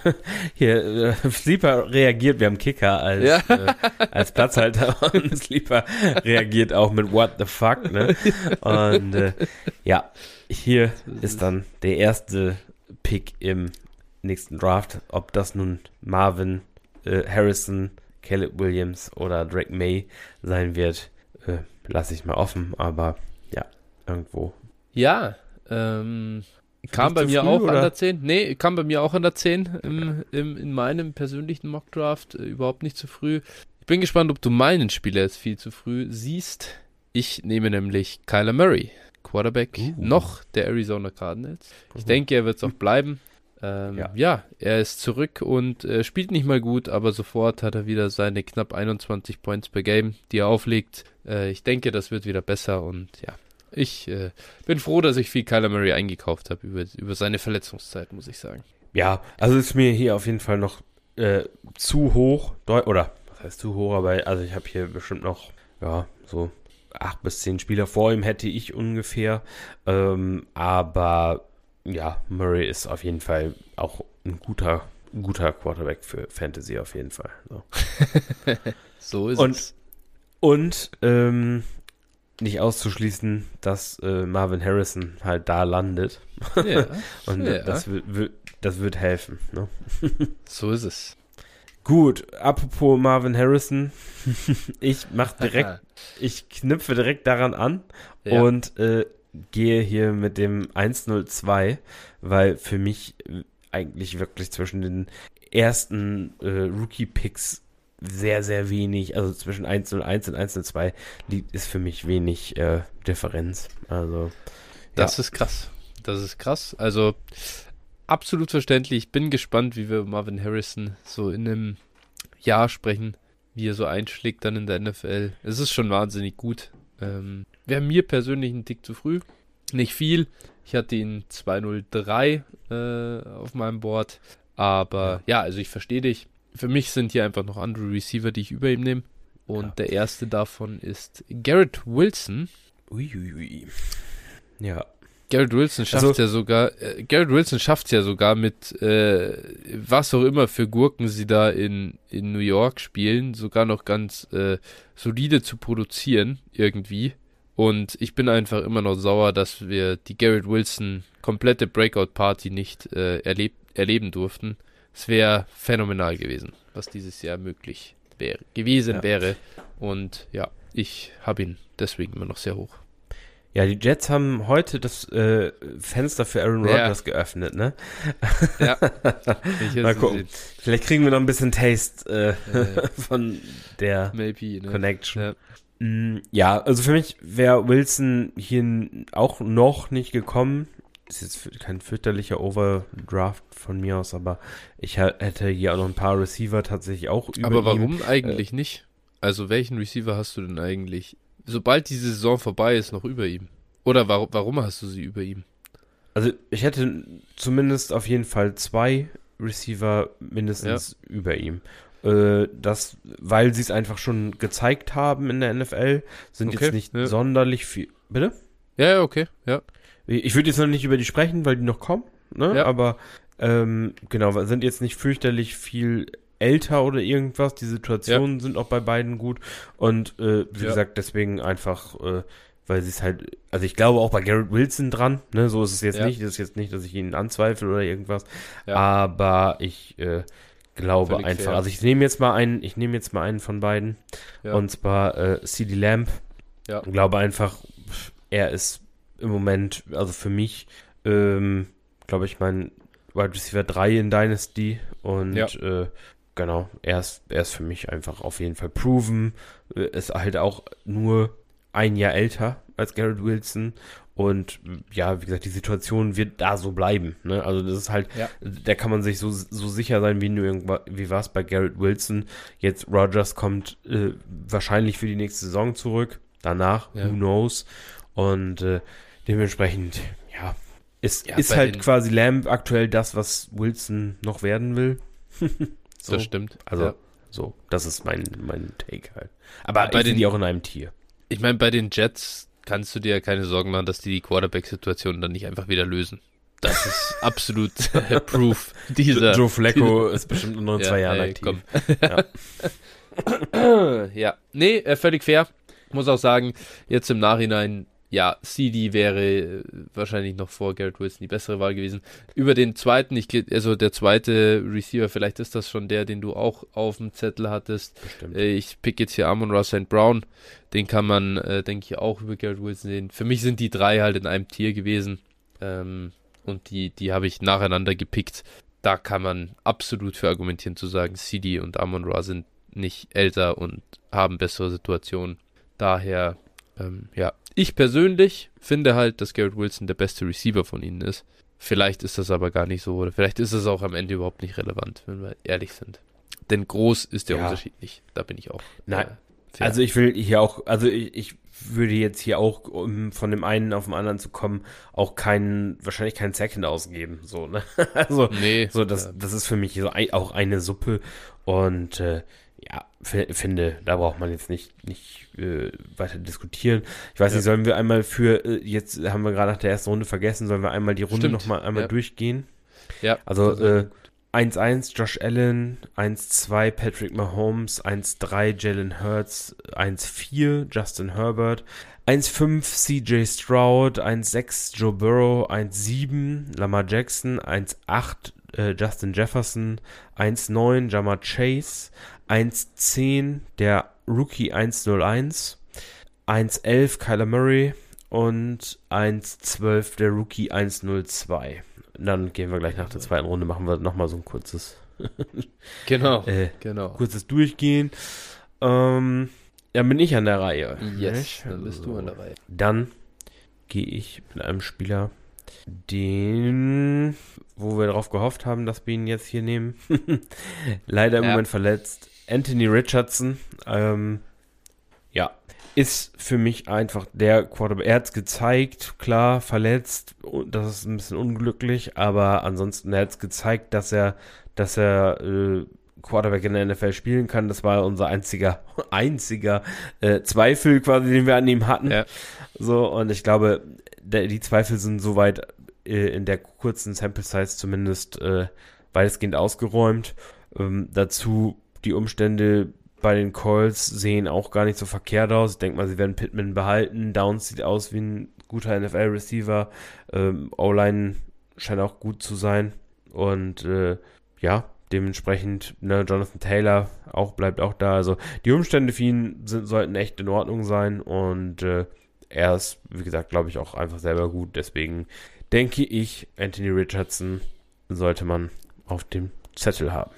Hier, äh, Sleeper reagiert, wir haben Kicker als, ja. äh, als Platzhalter und Sleeper reagiert auch mit What the fuck, ne? Und äh, ja, hier ist dann der erste Pick im nächsten Draft. Ob das nun Marvin, äh, Harrison, Caleb Williams oder Drake May sein wird, äh, lasse ich mal offen, aber ja, irgendwo. Ja, ähm, kam bei mir früh, auch oder? an der 10. Nee, kam bei mir auch an der 10 im, im, in meinem persönlichen Mockdraft. Äh, überhaupt nicht zu früh. Ich bin gespannt, ob du meinen Spieler jetzt viel zu früh siehst. Ich nehme nämlich Kyler Murray, Quarterback, uh. noch der Arizona Cardinals. Ich denke, er wird es auch bleiben. Ähm, ja. ja. er ist zurück und äh, spielt nicht mal gut, aber sofort hat er wieder seine knapp 21 Points per Game, die er auflegt. Äh, ich denke, das wird wieder besser und ja, ich äh, bin froh, dass ich viel Kyler Murray eingekauft habe über, über seine Verletzungszeit, muss ich sagen. Ja, also ist mir hier auf jeden Fall noch äh, zu hoch, oder was heißt zu hoch, aber also ich habe hier bestimmt noch, ja, so acht bis zehn Spieler vor ihm hätte ich ungefähr. Ähm, aber ja, Murray ist auf jeden Fall auch ein guter, guter Quarterback für Fantasy auf jeden Fall. So, so ist und, es. Und ähm, nicht auszuschließen, dass äh, Marvin Harrison halt da landet. Ja, und ja. das, wird, das wird helfen. Ne? so ist es. Gut, apropos Marvin Harrison, ich mach direkt, ich knüpfe direkt daran an ja. und äh, gehe hier mit dem 102, weil für mich eigentlich wirklich zwischen den ersten äh, Rookie-Picks sehr, sehr wenig, also zwischen 101 und 102 liegt, ist für mich wenig äh, Differenz. Also. Das ja. ist krass. Das ist krass. Also absolut verständlich. Ich bin gespannt, wie wir Marvin Harrison so in einem Jahr sprechen, wie er so einschlägt dann in der NFL. Es ist schon wahnsinnig gut. Ähm, Wäre mir persönlich ein Tick zu früh. Nicht viel. Ich hatte ihn 203 äh, auf meinem Board. Aber ja, also ich verstehe dich. Für mich sind hier einfach noch andere Receiver, die ich über ihm nehme. Und ja. der erste davon ist Garrett Wilson. Uiuiui. Ui, ui. Ja. Garrett Wilson schafft also, ja sogar, äh, Garrett Wilson schafft es ja sogar mit äh, was auch immer für Gurken sie da in, in New York spielen, sogar noch ganz äh, solide zu produzieren, irgendwie. Und ich bin einfach immer noch sauer, dass wir die Garrett Wilson komplette Breakout Party nicht äh, erleb erleben durften. Es wäre phänomenal gewesen, was dieses Jahr möglich wäre, gewesen ja. wäre. Und ja, ich habe ihn deswegen immer noch sehr hoch. Ja, die Jets haben heute das äh, Fenster für Aaron Rodgers ja. geöffnet, ne? Ja. Mal gucken. Vielleicht kriegen wir noch ein bisschen Taste äh, äh, von der Maybe, ne? Connection. Ja. Mm, ja, also für mich wäre Wilson hier auch noch nicht gekommen ist jetzt kein fürchterlicher Overdraft von mir aus, aber ich hätte hier auch noch ein paar Receiver tatsächlich auch über Aber warum ihm. eigentlich äh, nicht? Also welchen Receiver hast du denn eigentlich, sobald diese Saison vorbei ist, noch über ihm? Oder warum, warum hast du sie über ihm? Also ich hätte zumindest auf jeden Fall zwei Receiver mindestens ja. über ihm. Äh, das, weil sie es einfach schon gezeigt haben in der NFL, sind okay, jetzt nicht ja. sonderlich viel. Bitte? Ja, ja, okay, ja. Ich würde jetzt noch nicht über die sprechen, weil die noch kommen, ne? Ja. Aber ähm, genau, sind jetzt nicht fürchterlich viel älter oder irgendwas. Die Situationen ja. sind auch bei beiden gut. Und äh, wie ja. gesagt, deswegen einfach, äh, weil sie es halt, also ich glaube auch bei Garrett Wilson dran, ne? So ist es jetzt nicht. Das ist jetzt nicht, dass ich ihn anzweifle oder irgendwas. Aber ich äh, glaube Völlig einfach. Fair. Also ich nehme jetzt mal einen, ich nehme jetzt mal einen von beiden. Und zwar äh, CD Lamp. Ja. Ich glaube einfach, er ist im Moment, also für mich, ähm, glaube ich, mein Wide Receiver 3 in Dynasty und ja. äh, genau, er ist, er ist für mich einfach auf jeden Fall proven. Äh, ist halt auch nur ein Jahr älter als Garrett Wilson. Und ja, wie gesagt, die Situation wird da so bleiben. Ne? Also das ist halt, ja. da kann man sich so, so sicher sein, wie, wie war es bei Garrett Wilson. Jetzt Rogers kommt äh, wahrscheinlich für die nächste Saison zurück. Danach, ja. who knows. Und äh, dementsprechend, ja, ist, ja, ist halt quasi Lamb aktuell das, was Wilson noch werden will. so. Das stimmt. Also, ja. so, das ist mein, mein Take halt. Aber ja, bei den, die auch in einem Tier. Ich meine, bei den Jets kannst du dir ja keine Sorgen machen, dass die die Quarterback-Situation dann nicht einfach wieder lösen. Das ist absolut Proof dieser. Joe Flacco ist bestimmt nur in zwei ja, Jahren ey, aktiv. Ja. ja, nee, äh, völlig fair. Muss auch sagen, jetzt im Nachhinein ja, CD wäre äh, wahrscheinlich noch vor Garrett Wilson die bessere Wahl gewesen. Über den zweiten, ich also der zweite Receiver, vielleicht ist das schon der, den du auch auf dem Zettel hattest. Äh, ich pick jetzt hier Amon Ross and Brown. Den kann man, äh, denke ich, auch über Garrett Wilson sehen. Für mich sind die drei halt in einem Tier gewesen. Ähm, und die, die habe ich nacheinander gepickt. Da kann man absolut für argumentieren zu sagen, CD und Amon Ra sind nicht älter und haben bessere Situationen. Daher, ähm, ja, ich persönlich finde halt, dass Garrett Wilson der beste Receiver von ihnen ist. Vielleicht ist das aber gar nicht so, oder vielleicht ist es auch am Ende überhaupt nicht relevant, wenn wir ehrlich sind. Denn groß ist der ja. Unterschied nicht. Da bin ich auch. Nein. Äh, also ich will hier auch, also ich, ich würde jetzt hier auch, um von dem einen auf den anderen zu kommen, auch keinen, wahrscheinlich keinen Second ausgeben. So, ne? Also, nee, so, das, das ist für mich so ein, auch eine Suppe. Und äh, ja, finde, da braucht man jetzt nicht, nicht äh, weiter diskutieren. Ich weiß ja. nicht, sollen wir einmal für, äh, jetzt haben wir gerade nach der ersten Runde vergessen, sollen wir einmal die Runde nochmal einmal ja. durchgehen? Ja. Also äh, 1-1 Josh Allen, 1-2 Patrick Mahomes, 1-3 Jalen Hurts, 1-4 Justin Herbert, 1-5 CJ Stroud, 1-6 Joe Burrow, 1-7 Lamar Jackson, 1-8 äh, Justin Jefferson, 1-9 Jamar Chase, 1-10 der Rookie 101, 1-11 Kyler Murray und 1-12 der Rookie 102. Dann gehen wir gleich nach der zweiten Runde, machen wir nochmal so ein kurzes genau, äh, genau. kurzes Durchgehen. Ähm, dann bin ich an der Reihe. Yes, dann bist du an der Reihe. Dann gehe ich mit einem Spieler, den, wo wir darauf gehofft haben, dass wir ihn jetzt hier nehmen. Leider im ja. Moment verletzt. Anthony Richardson, ähm, ja, ist für mich einfach der Quarterback. Er hat es gezeigt, klar, verletzt, das ist ein bisschen unglücklich, aber ansonsten er hat es gezeigt, dass er, dass er äh, Quarterback in der NFL spielen kann. Das war unser einziger, einziger äh, Zweifel quasi, den wir an ihm hatten. Ja. So, und ich glaube, der, die Zweifel sind soweit äh, in der kurzen Sample Size zumindest äh, weitestgehend ausgeräumt. Ähm, dazu die Umstände bei den Calls sehen auch gar nicht so verkehrt aus. Ich denke mal, sie werden Pittman behalten. Downs sieht aus wie ein guter NFL-Receiver. Ähm, O-Line scheint auch gut zu sein. Und äh, ja, dementsprechend, ne, Jonathan Taylor auch bleibt auch da. Also die Umstände für ihn sind, sollten echt in Ordnung sein. Und äh, er ist, wie gesagt, glaube ich, auch einfach selber gut. Deswegen denke ich, Anthony Richardson sollte man auf dem Zettel haben.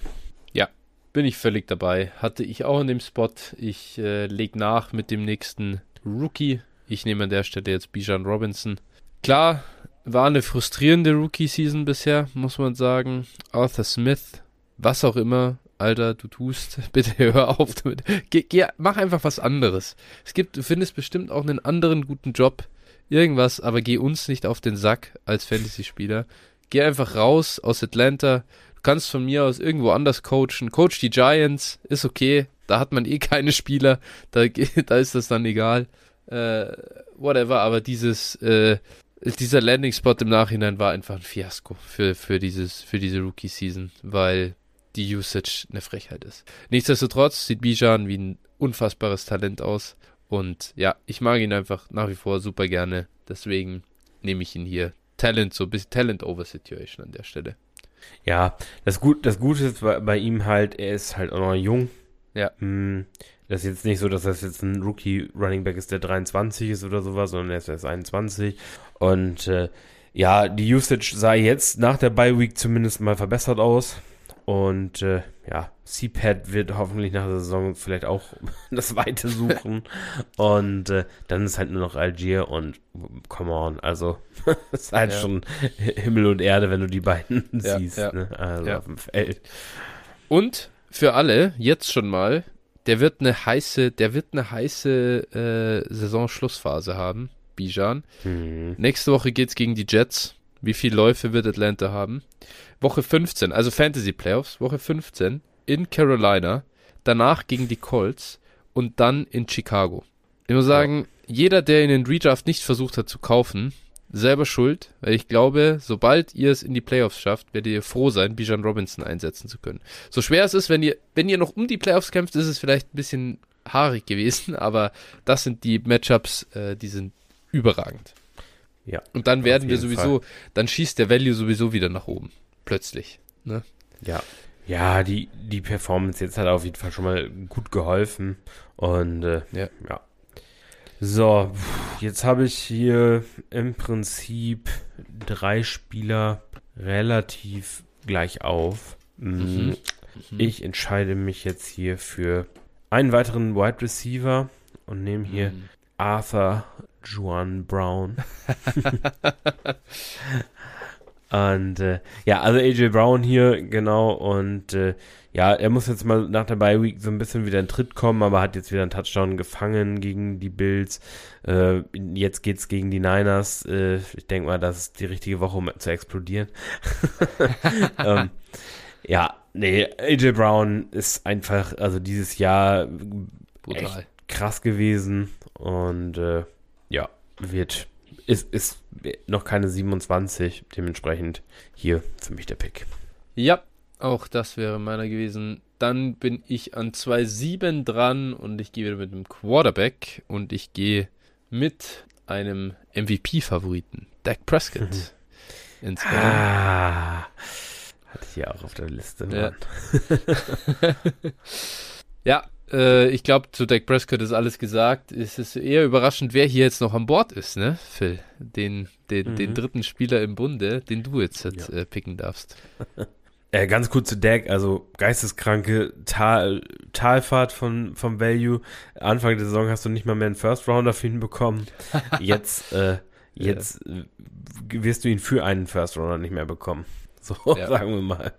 Bin ich völlig dabei. Hatte ich auch in dem Spot. Ich äh, leg nach mit dem nächsten Rookie. Ich nehme an der Stelle jetzt Bijan Robinson. Klar, war eine frustrierende Rookie-Season bisher, muss man sagen. Arthur Smith, was auch immer, Alter, du tust, bitte hör auf damit. Geh, geh, mach einfach was anderes. Es gibt, du findest bestimmt auch einen anderen guten Job, irgendwas, aber geh uns nicht auf den Sack als Fantasy-Spieler. Geh einfach raus aus Atlanta, Du kannst von mir aus irgendwo anders coachen. Coach die Giants, ist okay. Da hat man eh keine Spieler. Da, da ist das dann egal. Äh, whatever, aber dieses, äh, dieser Landing-Spot im Nachhinein war einfach ein Fiasko für, für, dieses, für diese Rookie-Season, weil die Usage eine Frechheit ist. Nichtsdestotrotz sieht Bijan wie ein unfassbares Talent aus. Und ja, ich mag ihn einfach nach wie vor super gerne. Deswegen nehme ich ihn hier. Talent, so ein bisschen Talent over Situation an der Stelle. Ja, das, Gut, das Gute ist bei, bei, ihm halt, er ist halt auch noch jung. Ja. Hm, das ist jetzt nicht so, dass das jetzt ein Rookie Running Back ist, der 23 ist oder sowas, sondern er ist erst 21. Und äh, ja, die Usage sah jetzt nach der Bye Week zumindest mal verbessert aus. Und äh, ja, CPAD wird hoffentlich nach der Saison vielleicht auch das Weite suchen. und äh, dann ist halt nur noch Algier und come on, also es ist halt ja. schon Himmel und Erde, wenn du die beiden ja, siehst, ja. Ne? also auf dem Feld. Und für alle, jetzt schon mal, der wird eine heiße, der wird eine heiße äh, Saisonschlussphase haben, Bijan. Mhm. Nächste Woche geht's gegen die Jets. Wie viele Läufe wird Atlanta haben? Woche 15, also Fantasy Playoffs, Woche 15 in Carolina, danach gegen die Colts und dann in Chicago. Ich muss sagen, ja. jeder, der in den Redraft nicht versucht hat zu kaufen, selber schuld, weil ich glaube, sobald ihr es in die Playoffs schafft, werdet ihr froh sein, Bijan Robinson einsetzen zu können. So schwer es ist, wenn ihr, wenn ihr noch um die Playoffs kämpft, ist es vielleicht ein bisschen haarig gewesen, aber das sind die Matchups, äh, die sind überragend. Ja. Und dann werden wir sowieso, Fall. dann schießt der Value sowieso wieder nach oben. Plötzlich. Ne? Ja. Ja, die, die Performance jetzt hat auf jeden Fall schon mal gut geholfen. Und äh, ja. ja. So, jetzt habe ich hier im Prinzip drei Spieler relativ gleich auf. Mm, mhm. Mhm. Ich entscheide mich jetzt hier für einen weiteren Wide Receiver und nehme hier mhm. Arthur Juan Brown. und äh, ja, also AJ Brown hier, genau. Und äh, ja, er muss jetzt mal nach der Bye Week so ein bisschen wieder in Tritt kommen, aber hat jetzt wieder einen Touchdown gefangen gegen die Bills. Äh, jetzt geht's gegen die Niners. Äh, ich denke mal, das ist die richtige Woche, um zu explodieren. ähm, ja, nee, AJ Brown ist einfach, also dieses Jahr Brutal. krass gewesen und äh, wird, ist, ist noch keine 27, dementsprechend hier für mich der Pick. Ja, auch das wäre meiner gewesen. Dann bin ich an 2-7 dran und ich gehe wieder mit einem Quarterback und ich gehe mit einem MVP-Favoriten, Dak Prescott. Mhm. ins ah, hatte ich ja auch auf der Liste. Ja, ja äh, ich glaube, zu Dak Prescott ist alles gesagt. Es ist eher überraschend, wer hier jetzt noch an Bord ist, ne, Phil? Den, den, mhm. den dritten Spieler im Bunde, den du jetzt, jetzt ja. äh, picken darfst. Äh, ganz kurz zu Dak, also geisteskranke Tal, Talfahrt von, vom Value. Anfang der Saison hast du nicht mal mehr einen First Rounder für ihn bekommen. Jetzt, äh, jetzt ja. wirst du ihn für einen First Rounder nicht mehr bekommen. So, ja. sagen wir mal.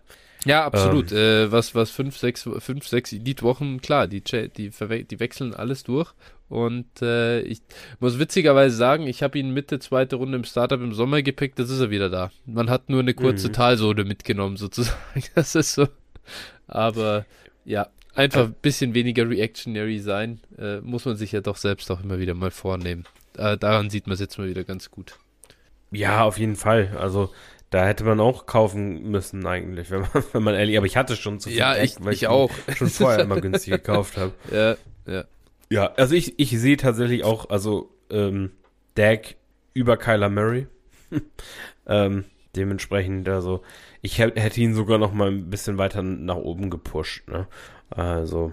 Ja, absolut. Ähm, äh, was, was fünf, sechs, fünf, sechs Elite-Wochen, klar, die, die, die wechseln alles durch. Und äh, ich muss witzigerweise sagen, ich habe ihn Mitte zweite Runde im Startup im Sommer gepickt, das ist er wieder da. Man hat nur eine kurze mhm. Talsohle mitgenommen, sozusagen. Das ist so. Aber ja, einfach ein bisschen weniger reactionary sein, äh, muss man sich ja doch selbst auch immer wieder mal vornehmen. Äh, daran sieht man es jetzt mal wieder ganz gut. Ja, auf jeden Fall. Also da hätte man auch kaufen müssen eigentlich, wenn man, wenn man ehrlich, aber ich hatte schon zu viel ja, Deck, ich, weil ich, ich auch schon vorher immer günstig gekauft habe. Ja, ja. Ja, also ich, ich sehe tatsächlich auch, also ähm, Dak über Kyler Murray. ähm, dementsprechend, also ich hätte ihn sogar noch mal ein bisschen weiter nach oben gepusht. Ne? Also.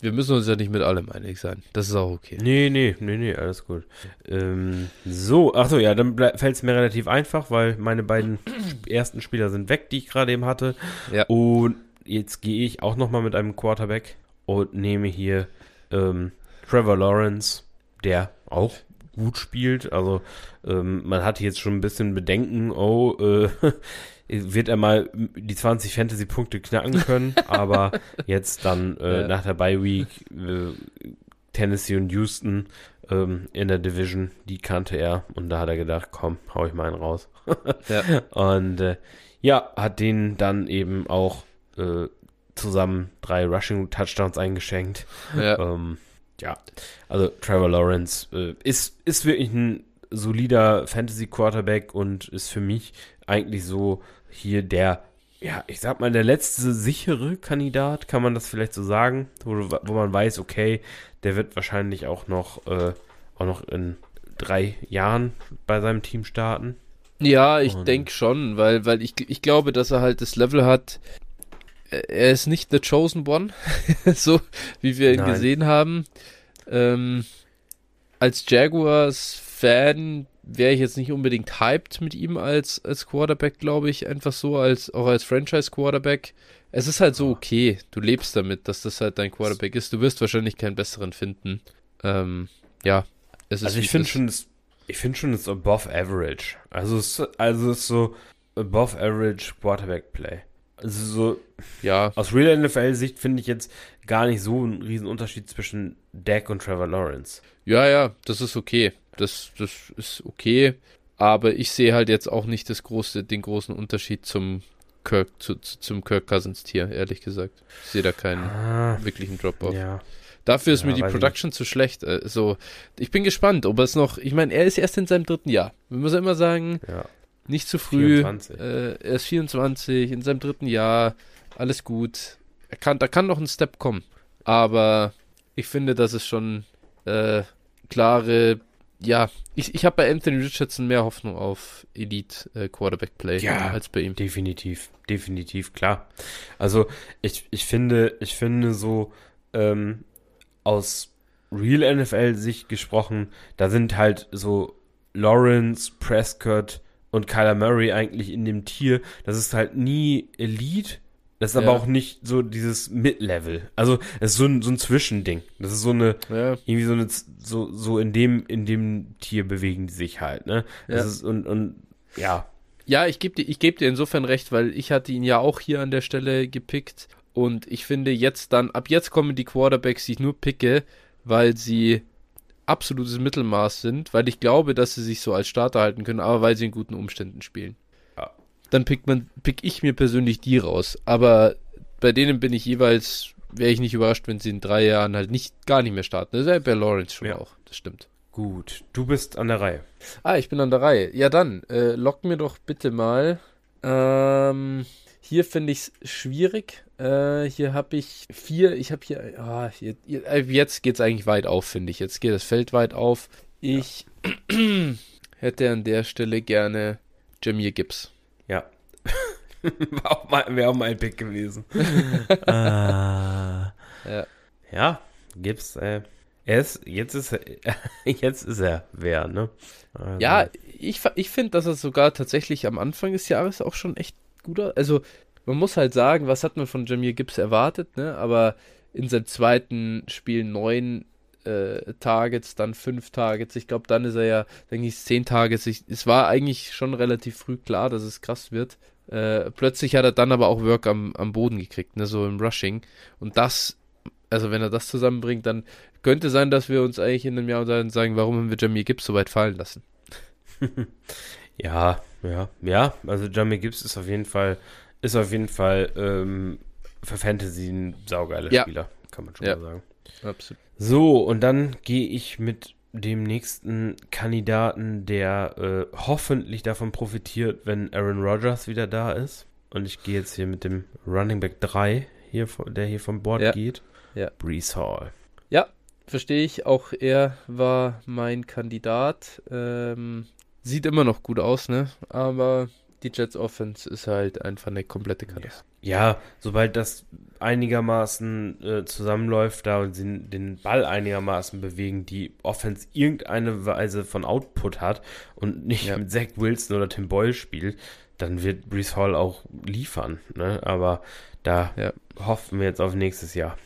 Wir müssen uns ja nicht mit allem einig sein. Das ist auch okay. Nee, nee, nee, nee, alles gut. Ähm, so, achso, ja, dann fällt es mir relativ einfach, weil meine beiden ersten Spieler sind weg, die ich gerade eben hatte. Ja. Und jetzt gehe ich auch nochmal mit einem Quarterback und nehme hier ähm, Trevor Lawrence, der auch gut spielt. Also ähm, man hatte jetzt schon ein bisschen Bedenken, oh, äh, wird er mal die 20 Fantasy-Punkte knacken können, aber jetzt dann äh, ja. nach der Bye Week äh, Tennessee und Houston ähm, in der Division, die kannte er und da hat er gedacht, komm, hau ich mal einen raus. ja. Und äh, ja, hat den dann eben auch äh, zusammen drei Rushing Touchdowns eingeschenkt. Ja, ähm, ja. also Trevor Lawrence äh, ist, ist wirklich ein solider Fantasy Quarterback und ist für mich eigentlich so hier der, ja, ich sag mal, der letzte sichere Kandidat, kann man das vielleicht so sagen, wo, wo man weiß, okay, der wird wahrscheinlich auch noch, äh, auch noch in drei Jahren bei seinem Team starten. Ja, ich denke schon, weil, weil ich, ich glaube, dass er halt das Level hat. Er ist nicht the chosen one, so wie wir ihn Nein. gesehen haben. Ähm, als Jaguars-Fan wäre ich jetzt nicht unbedingt hyped mit ihm als, als Quarterback, glaube ich. Einfach so, als auch als Franchise-Quarterback. Es ist halt so okay. Du lebst damit, dass das halt dein Quarterback ist. Du wirst wahrscheinlich keinen besseren finden. Ähm, ja, es ist. Also ich finde schon, ich finde schon, es ist above average. Also es, also es ist so above average Quarterback Play. Also so, ja. Aus Real NFL-Sicht finde ich jetzt gar nicht so einen riesen Unterschied zwischen Dak und Trevor Lawrence. Ja, ja, das ist okay. Das, das ist okay. Aber ich sehe halt jetzt auch nicht das große, den großen Unterschied zum Kirk, zu, zum Kirk Cousins Tier, ehrlich gesagt. Ich sehe da keinen ah, wirklichen Drop-Off. Ja. Dafür ist ja, mir die Production zu schlecht. Also, ich bin gespannt, ob er es noch. Ich meine, er ist erst in seinem dritten Jahr. Man muss ja immer sagen, ja. Nicht zu früh. Äh, er ist 24, in seinem dritten Jahr. Alles gut. Er kann, da kann noch ein Step kommen. Aber ich finde, das ist schon äh, klare ja, ich, ich habe bei Anthony Richardson mehr Hoffnung auf Elite äh, Quarterback Play ja, als bei ihm. Definitiv, definitiv, klar. Also ich, ich finde, ich finde so ähm, aus Real NFL-Sicht gesprochen, da sind halt so Lawrence, Prescott und Kyler Murray eigentlich in dem Tier. Das ist halt nie Elite, das ist ja. aber auch nicht so dieses Mid-Level. Also, es ist so ein, so ein Zwischending. Das ist so eine, ja. irgendwie so eine, so, so in dem, in dem Tier bewegen die sich halt, ne? Das ja. ist, und, und, ja. Ja, ich gebe dir, ich geb dir insofern recht, weil ich hatte ihn ja auch hier an der Stelle gepickt. Und ich finde jetzt dann, ab jetzt kommen die Quarterbacks, die ich nur picke, weil sie absolutes Mittelmaß sind, weil ich glaube, dass sie sich so als Starter halten können, aber weil sie in guten Umständen spielen dann pickt man, pick ich mir persönlich die raus. Aber bei denen bin ich jeweils, wäre ich nicht überrascht, wenn sie in drei Jahren halt nicht, gar nicht mehr starten. Das wäre bei Lawrence schon ja. auch, das stimmt. Gut, du bist an der Reihe. Ah, ich bin an der Reihe. Ja, dann, äh, lock mir doch bitte mal. Ähm, hier finde ich es schwierig. Äh, hier habe ich vier, ich habe hier, ah, hier, äh, jetzt geht es eigentlich weit auf, finde ich. Jetzt geht das Feld weit auf. Ich ja. hätte an der Stelle gerne Jamir Gibbs. Ja. Wäre auch, wär auch mein Pick gewesen. ah. ja. ja, gibt's. Äh, er ist, jetzt ist er, jetzt ist er wer, ne? Also. Ja, ich, ich finde, dass er sogar tatsächlich am Anfang des Jahres auch schon echt guter. Also, man muss halt sagen, was hat man von Jamir Gibbs erwartet, ne? Aber in seinem zweiten Spiel neun äh, Targets, dann fünf Targets. Ich glaube, dann ist er ja, denke ich, zehn Targets. Ich, es war eigentlich schon relativ früh klar, dass es krass wird. Äh, plötzlich hat er dann aber auch Work am, am Boden gekriegt, ne, so im Rushing. Und das, also wenn er das zusammenbringt, dann könnte sein, dass wir uns eigentlich in einem Jahr sagen, warum haben wir Jamie Gibbs so weit fallen lassen. ja, ja, ja. Also Jamie Gibbs ist auf jeden Fall, ist auf jeden Fall ähm, für Fantasy ein saugeiler ja. Spieler, kann man schon ja. mal sagen. Absolut. So, und dann gehe ich mit dem nächsten Kandidaten, der äh, hoffentlich davon profitiert, wenn Aaron Rodgers wieder da ist. Und ich gehe jetzt hier mit dem Running Back 3, hier, der hier vom Board ja. geht. Ja. Brees Hall. Ja, verstehe ich. Auch er war mein Kandidat. Ähm, sieht immer noch gut aus, ne? Aber die Jets Offense ist halt einfach eine komplette Katastrophe. Ja, sobald das einigermaßen äh, zusammenläuft da und sie den Ball einigermaßen bewegen, die Offense irgendeine Weise von Output hat und nicht ja. mit Zach Wilson oder Tim Boyle spielt, dann wird Brees Hall auch liefern. Ne? Aber da ja. hoffen wir jetzt auf nächstes Jahr.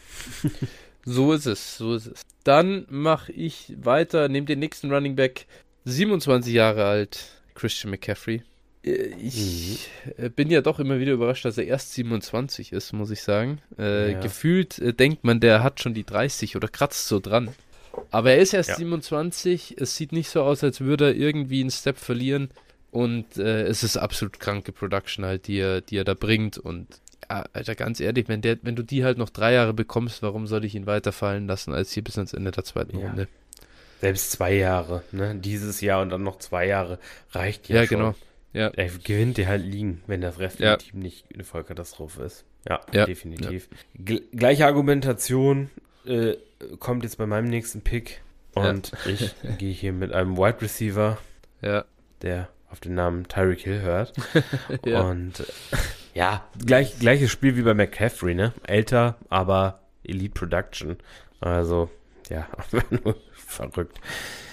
so ist es, so ist es. Dann mache ich weiter, nehme den nächsten Running Back, 27 Jahre alt, Christian McCaffrey. Äh, ich mhm. bin ja doch immer wieder überrascht, dass er erst 27 ist, muss ich sagen. Äh, ja. Gefühlt äh, denkt man, der hat schon die 30 oder kratzt so dran. Aber er ist erst ja. 27. Es sieht nicht so aus, als würde er irgendwie einen Step verlieren. Und äh, es ist absolut kranke Production halt, die er, die er da bringt. Und ja, Alter, ganz ehrlich, wenn, der, wenn du die halt noch drei Jahre bekommst, warum soll ich ihn weiterfallen lassen als hier bis ans Ende der zweiten. Runde? Selbst zwei Jahre, ne? Dieses Jahr und dann noch zwei Jahre reicht ja, ja schon. Ja, genau. Ja. Er gewinnt dir halt liegen, wenn das restliche ja. Team nicht eine Vollkatastrophe ist. Ja, ja. definitiv. Gleiche Argumentation äh, kommt jetzt bei meinem nächsten Pick. Und ich gehe hier mit einem Wide Receiver, der auf den Namen Tyreek Hill hört. Und äh, ja, gleich, gleiches Spiel wie bei McCaffrey, ne? Älter, aber Elite Production. Also, ja, nur verrückt.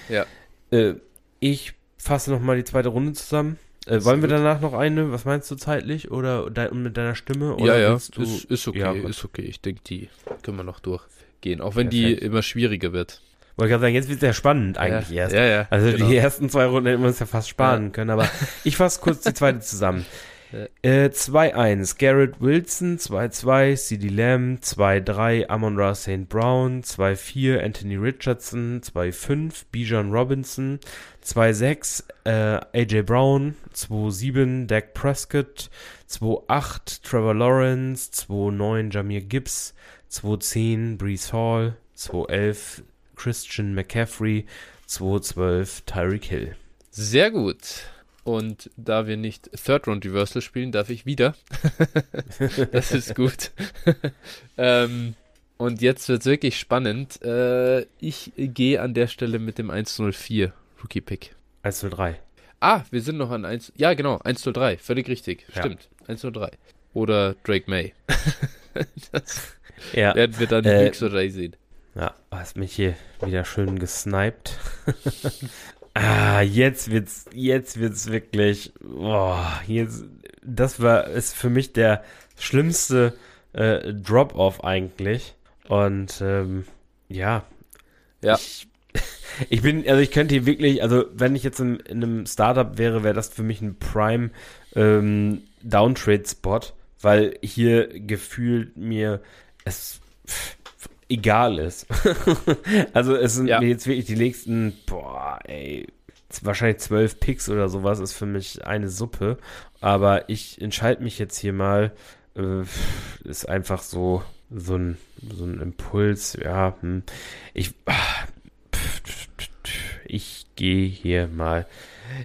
Ja. Äh, ich fasse nochmal die zweite Runde zusammen. Äh, wollen wir danach noch eine? Was meinst du zeitlich? Oder de mit deiner Stimme? Oder ja, ja, du, ist, ist okay, ja, ist okay. Ich denke, die können wir noch durchgehen. Auch wenn Perfekt. die immer schwieriger wird. Wollte gerade sagen, jetzt wird es ja spannend eigentlich ja, erst. Ja, ja, also genau. die ersten zwei Runden hätten wir uns ja fast sparen ja. können, aber ich fasse kurz die zweite zusammen. Äh, 2-1 Garrett Wilson, 2-2 CD Lamb, 2-3 Amon Ra St. Brown, 2-4 Anthony Richardson, 2-5 Bijan Robinson, 2-6 äh, AJ Brown, 2-7 Dak Prescott, 2-8 Trevor Lawrence, 2-9 Jamir Gibbs, 2-10 Brees Hall, 2-11 Christian McCaffrey, 2-12 Tyreek Hill. Sehr gut. Und da wir nicht Third Round Reversal spielen, darf ich wieder. das ist gut. ähm, und jetzt wird es wirklich spannend. Äh, ich gehe an der Stelle mit dem 104 Rookie Pick. 103. Ah, wir sind noch an 1. Ja, genau, 103. Völlig richtig. Ja. Stimmt. 103. Oder Drake May. das ja. werden wir dann äh, oder sehen. Ja, hast mich hier wieder schön gesniped. Ah, jetzt wird's, jetzt wird's wirklich, boah, jetzt, das war, ist für mich der schlimmste äh, Drop-Off eigentlich. Und ähm, ja, ja. Ich, ich, bin, also ich könnte hier wirklich, also wenn ich jetzt in, in einem Startup wäre, wäre das für mich ein Prime ähm, Downtrade-Spot, weil hier gefühlt mir es egal ist. also es sind ja. jetzt wirklich die nächsten, boah, ey, wahrscheinlich zwölf Picks oder sowas ist für mich eine Suppe. Aber ich entscheide mich jetzt hier mal, äh, ist einfach so, so ein, so ein Impuls, ja, hm. ich, ich gehe hier mal,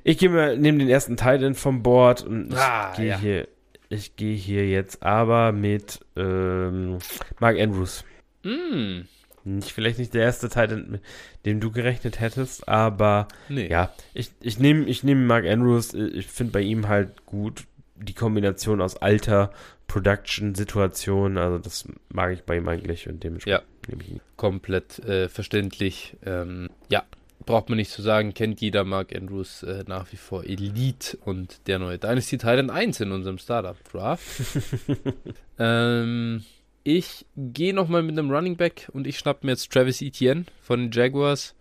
ich gehe mal, nehme den ersten Teil vom Board und ich ah, gehe ja. hier, ich gehe hier jetzt aber mit ähm, Mark Andrews. Mm. Nicht, vielleicht nicht der erste Teil, mit dem du gerechnet hättest, aber nee. ja, ich, ich nehme ich nehm Mark Andrews, ich finde bei ihm halt gut die Kombination aus Alter, Production, Situation, also das mag ich bei ihm eigentlich und dementsprechend ja. nehme ich ihn. Komplett äh, verständlich. Ähm, ja, braucht man nicht zu sagen, kennt jeder Mark Andrews äh, nach wie vor Elite und der neue Dynasty Titan 1 in unserem Startup Draft. ähm, ich gehe nochmal mit einem Running Back und ich schnapp mir jetzt Travis Etienne von den Jaguars.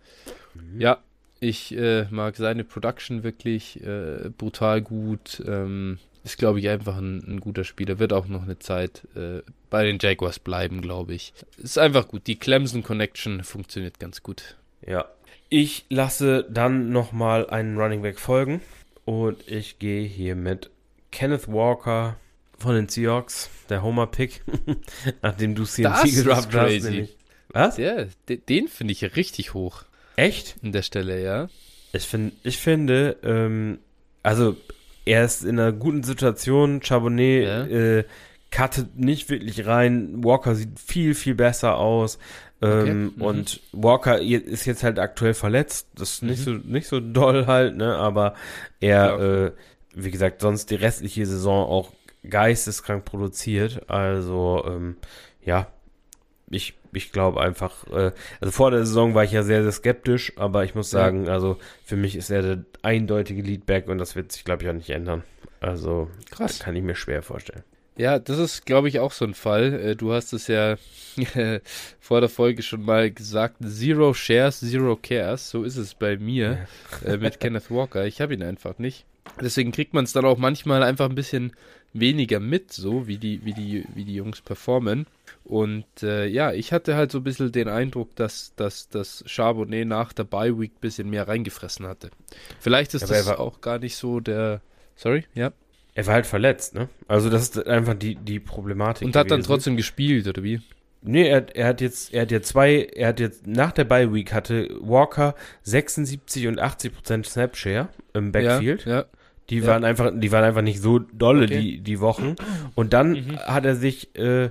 Mhm. Ja, ich äh, mag seine Production wirklich äh, brutal gut. Ähm, ist, glaube ich, einfach ein, ein, guter Spieler. Wird auch noch eine Zeit äh, bei den Jaguars bleiben, glaube ich. Ist einfach gut. Die Clemson Connection funktioniert ganz gut. Ja. Ich lasse dann nochmal einen Running Back folgen und ich gehe hier mit Kenneth Walker von den Seahawks, der Homer-Pick, nachdem du CNC gedroppt hast. Nämlich. Was? Ja, den finde ich richtig hoch. Echt? An der Stelle, ja. Ich, find, ich finde, ähm, also er ist in einer guten Situation. Charbonnet ja. äh, cuttet nicht wirklich rein. Walker sieht viel, viel besser aus. Ähm, okay. mhm. Und Walker ist jetzt halt aktuell verletzt. Das ist mhm. nicht, so, nicht so doll halt, ne? Aber er, ja. äh, wie gesagt, sonst die restliche Saison auch geisteskrank produziert. Also, ähm, ja, ich, ich glaube einfach, äh, also vor der Saison war ich ja sehr, sehr skeptisch, aber ich muss sagen, ja. also für mich ist er der eindeutige Leadback und das wird sich, glaube ich, auch nicht ändern. Also, Krass. kann ich mir schwer vorstellen. Ja, das ist, glaube ich, auch so ein Fall. Äh, du hast es ja vor der Folge schon mal gesagt. Zero Shares, Zero Cares. So ist es bei mir äh, mit Kenneth Walker. Ich habe ihn einfach nicht. Deswegen kriegt man es dann auch manchmal einfach ein bisschen weniger mit, so wie die, wie die, wie die Jungs performen. Und äh, ja, ich hatte halt so ein bisschen den Eindruck, dass, dass, dass Charbonnet nach der Bye Week ein bisschen mehr reingefressen hatte. Vielleicht ist ja, das auch gar nicht so der. Sorry, ja. Er war halt verletzt, ne? Also das ist einfach die, die Problematik. Und hat gewesen. dann trotzdem gespielt, oder wie? Nee, er, er hat jetzt, er hat jetzt zwei, er hat jetzt nach der Bye Week hatte Walker 76 und 80 Prozent Snapshare im Backfield. Ja, ja. Die ja. waren einfach, die waren einfach nicht so dolle, okay. die, die Wochen. Und dann mhm. hat er sich äh,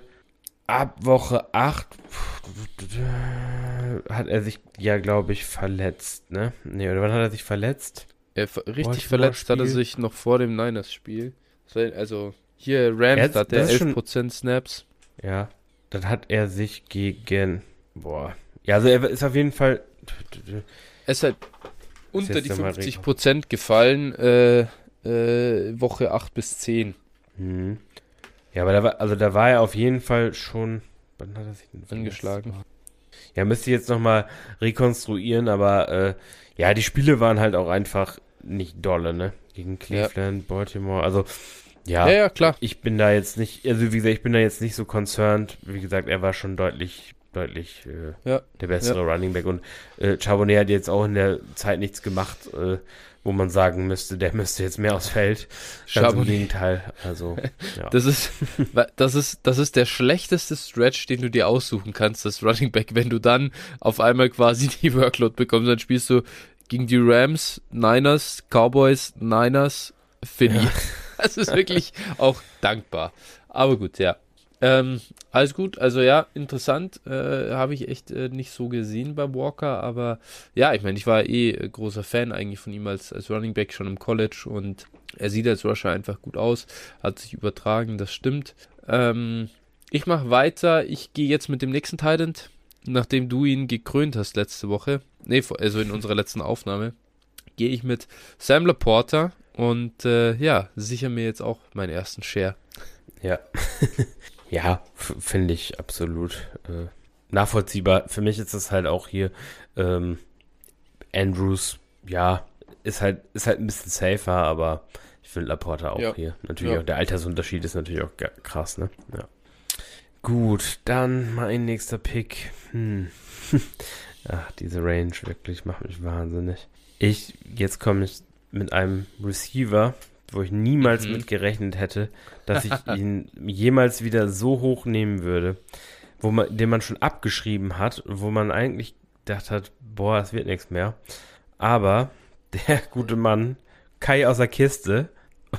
ab Woche 8 hat er sich ja, glaube ich, verletzt, ne? Nee, oder wann hat er sich verletzt? Er, richtig verletzt hat er sich noch vor dem Niners-Spiel. Also hier Rams hat er 11% schon, Snaps. Ja, dann hat er sich gegen. Boah. Ja, also er ist auf jeden Fall. Es ist halt unter die 50 Prozent gefallen, äh, äh, Woche 8 bis 10. Mhm. Ja, aber da war, also da war er auf jeden Fall schon, wann hat er sich denn angeschlagen? Ja, müsste ich jetzt nochmal rekonstruieren, aber äh, ja, die Spiele waren halt auch einfach nicht dolle, ne? Gegen Cleveland, ja. Baltimore, also ja, ja, ja, klar. Ich bin da jetzt nicht, also wie gesagt, ich bin da jetzt nicht so concerned. Wie gesagt, er war schon deutlich, deutlich äh, ja. der bessere ja. Running Back und äh, Charbonnet hat jetzt auch in der Zeit nichts gemacht, äh, wo man sagen müsste, der müsste jetzt mehr aufs Feld. Ganz im Gegenteil. Also, ja. das ist, das ist, das ist der schlechteste Stretch, den du dir aussuchen kannst, das Running Back. Wenn du dann auf einmal quasi die Workload bekommst, dann spielst du gegen die Rams, Niners, Cowboys, Niners, Philly. Ja. Das ist wirklich auch dankbar. Aber gut, ja. Ähm, alles gut, also ja, interessant. Äh, Habe ich echt äh, nicht so gesehen bei Walker, aber ja, ich meine, ich war eh äh, großer Fan eigentlich von ihm als, als Running Back schon im College und er sieht als Rusher einfach gut aus, hat sich übertragen, das stimmt. Ähm, ich mache weiter, ich gehe jetzt mit dem nächsten Titan, nachdem du ihn gekrönt hast letzte Woche, nee, also in unserer letzten Aufnahme, gehe ich mit Sam Laporta und äh, ja, sicher mir jetzt auch meinen ersten Share. Ja. Ja, finde ich absolut äh, nachvollziehbar. Für mich ist es halt auch hier ähm, Andrews, ja, ist halt, ist halt ein bisschen safer, aber ich finde Laporta auch ja. hier. Natürlich ja. auch der Altersunterschied ist natürlich auch krass, ne? Ja. Gut, dann mein nächster Pick. Hm. Ach, diese Range wirklich macht mich wahnsinnig. Ich, jetzt komme ich mit einem Receiver, wo ich niemals mhm. mit gerechnet hätte, dass ich ihn jemals wieder so hoch nehmen würde, wo man, den man schon abgeschrieben hat, wo man eigentlich gedacht hat, boah, das wird nichts mehr. Aber der gute Mann, Kai aus der Kiste,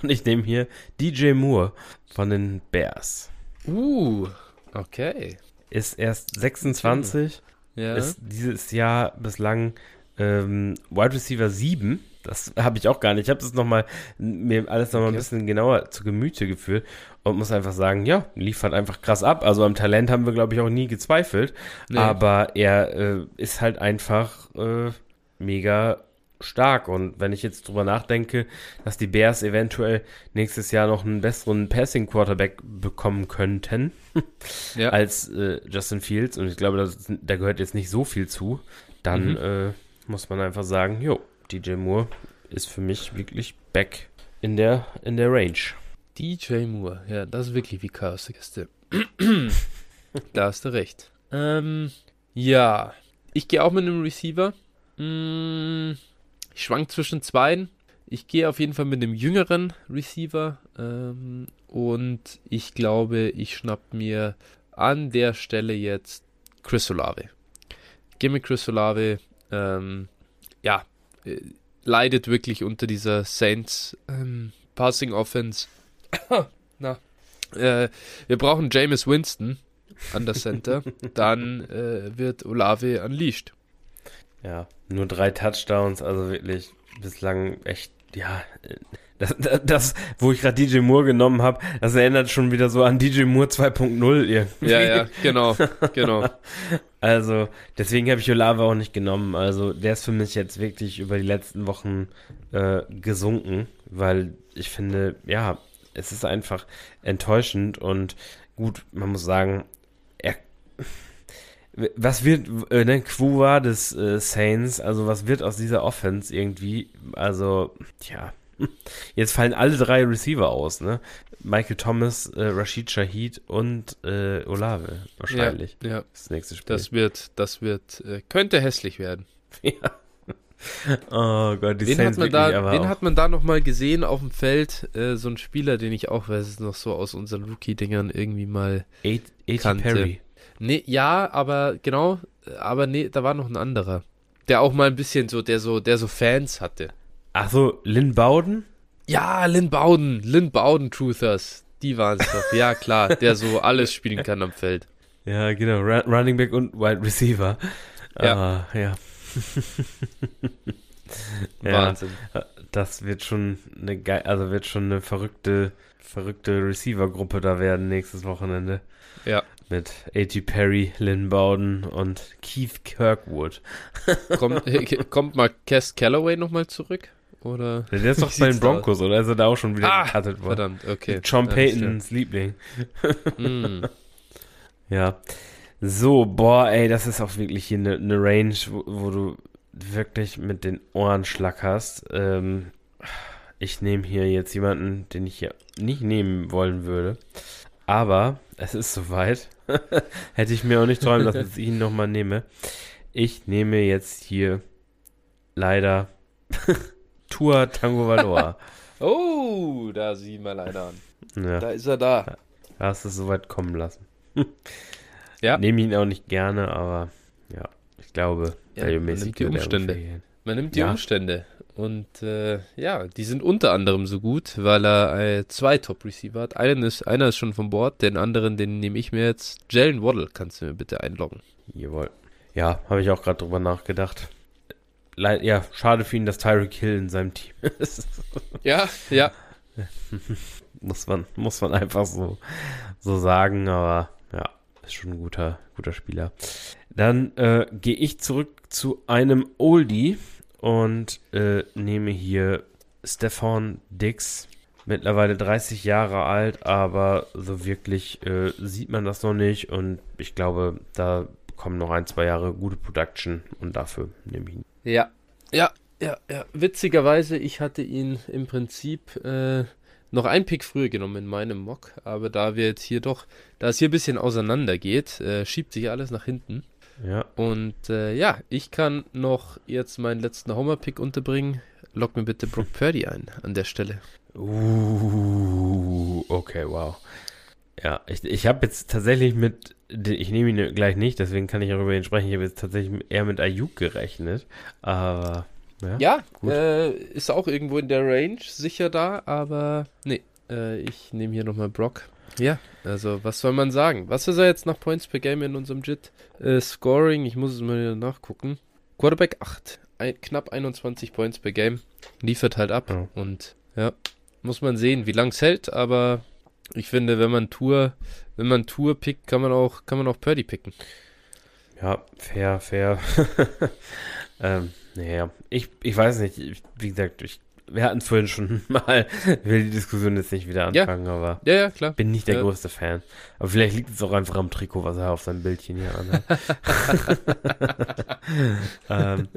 und ich nehme hier DJ Moore von den Bears. Uh, okay. Ist erst 26, ja. ist dieses Jahr bislang ähm, Wide Receiver 7 das habe ich auch gar nicht. Ich habe das nochmal, mir alles nochmal okay. ein bisschen genauer zu Gemüte geführt und muss einfach sagen, ja, liefert einfach krass ab. Also am Talent haben wir, glaube ich, auch nie gezweifelt. Nee. Aber er äh, ist halt einfach äh, mega stark. Und wenn ich jetzt drüber nachdenke, dass die Bears eventuell nächstes Jahr noch einen besseren Passing Quarterback bekommen könnten ja. als äh, Justin Fields, und ich glaube, das, da gehört jetzt nicht so viel zu, dann mhm. Äh, muss man einfach sagen, jo, DJ Moore ist für mich wirklich back in der, in der Range. DJ Moore, ja, das ist wirklich wie Chaos Kiste. da hast du recht. Ähm, ja, ich gehe auch mit einem Receiver. Mm, ich schwank zwischen zwei. Ich gehe auf jeden Fall mit einem jüngeren Receiver. Ähm, und ich glaube, ich schnapp mir an der Stelle jetzt Chris Olave. Gehe mit Chris Olave. Ähm, ja, äh, leidet wirklich unter dieser Saints ähm, Passing Offense. Na, äh, wir brauchen Jameis Winston an der Center, dann äh, wird Olave unleashed. Ja, nur drei Touchdowns, also wirklich bislang echt, ja, das, das, wo ich gerade DJ Moore genommen habe, das erinnert schon wieder so an DJ Moore 2.0 irgendwie. Ja, ja, genau, genau. also, deswegen habe ich Olave auch nicht genommen. Also, der ist für mich jetzt wirklich über die letzten Wochen äh, gesunken, weil ich finde, ja, es ist einfach enttäuschend und gut, man muss sagen, er was wird, äh, ne, Quo war des äh, Saints, also was wird aus dieser Offense irgendwie, also, tja, Jetzt fallen alle drei Receiver aus, ne? Michael Thomas, äh, Rashid Shahid und äh, Olave wahrscheinlich. Ja, ja. Das nächste Spiel. Das wird, das wird, äh, könnte hässlich werden. ja. Oh Gott, die wen Saints hat man da, Wen hat man da nochmal gesehen auf dem Feld? Äh, so ein Spieler, den ich auch, weiß es noch so aus unseren Rookie-Dingern irgendwie mal A kannte. Perry. Nee, ja, aber genau, aber nee, da war noch ein anderer. Der auch mal ein bisschen so, der so, der so Fans hatte. Ach so, Lynn Bowden? Ja, Lynn Bowden, Lynn Bowden Truthers. Die waren es doch. Ja, klar, der so alles spielen kann am Feld. Ja, genau. Running Back und Wide Receiver. Ja. Ah, ja. Wahnsinn. Ja, das wird schon eine geil, also wird schon eine verrückte, verrückte Receiver-Gruppe da werden nächstes Wochenende. Ja. Mit A.T. Perry, Lynn Bowden und Keith Kirkwood. kommt, kommt Marquez Calloway nochmal zurück? Oder? Der ist doch bei den Broncos, aus? oder? Ist er da auch schon wieder ah, worden? Verdammt, okay. Sean Paytons Liebling. mm. Ja. So, boah, ey, das ist auch wirklich hier eine ne Range, wo, wo, du wirklich mit den Ohren schlackerst. Ähm, ich nehme hier jetzt jemanden, den ich hier nicht nehmen wollen würde. Aber es ist soweit. Hätte ich mir auch nicht träumen lassen, dass ich ihn nochmal nehme. Ich nehme jetzt hier leider Tour Tango Valor. oh, da sieh mal einer an. Ja. Da ist er da. Da hast du es soweit kommen lassen. ja. Nehme ihn auch nicht gerne, aber ja, ich glaube, ja, man nimmt die Umstände. Man nimmt die ja. Umstände. Und äh, ja, die sind unter anderem so gut, weil er äh, zwei Top-Receiver hat. Einen ist, einer ist schon von Bord, den anderen, den nehme ich mir jetzt. Jalen Waddle, kannst du mir bitte einloggen? Jawohl. Ja, habe ich auch gerade drüber nachgedacht. Ja, schade für ihn, dass Tyreek Hill in seinem Team ist. ja, ja. muss man, muss man einfach so, so sagen, aber ja, ist schon ein guter, guter Spieler. Dann äh, gehe ich zurück zu einem Oldie und äh, nehme hier Stefan Dix. Mittlerweile 30 Jahre alt, aber so wirklich äh, sieht man das noch nicht und ich glaube, da kommen noch ein, zwei Jahre gute Production und dafür nehme ich ihn. Ja, ja, ja, ja. Witzigerweise, ich hatte ihn im Prinzip äh, noch ein Pick früher genommen in meinem Mock, aber da wir jetzt hier doch, da es hier ein bisschen auseinander geht, äh, schiebt sich alles nach hinten. Ja. Und äh, ja, ich kann noch jetzt meinen letzten Homer-Pick unterbringen. Lock mir bitte Brock Purdy ein an der Stelle. Uh, okay, wow. Ja, ich, ich habe jetzt tatsächlich mit, ich nehme ihn gleich nicht, deswegen kann ich auch über ihn sprechen. Ich habe jetzt tatsächlich eher mit Ayuk gerechnet, aber ja, ja äh, ist auch irgendwo in der Range sicher da, aber nee, äh, ich nehme hier nochmal Brock. Ja, also was soll man sagen? Was ist er jetzt nach Points per Game in unserem JIT? Äh, Scoring, ich muss es mal nachgucken. Quarterback 8, ein, knapp 21 Points per Game. Liefert halt ab ja. und ja, muss man sehen, wie lang es hält, aber ich finde, wenn man Tour, wenn man Tour pickt, kann man auch, kann man auch Purdy picken. Ja, fair, fair. ähm, naja, ich, ich weiß nicht, ich, wie gesagt, ich wir hatten es vorhin schon mal, ich will die Diskussion jetzt nicht wieder anfangen, ja. aber ja, ja, klar. bin nicht der ja. größte Fan. Aber vielleicht liegt es auch einfach am Trikot, was er auf seinem Bildchen hier anhat. ähm,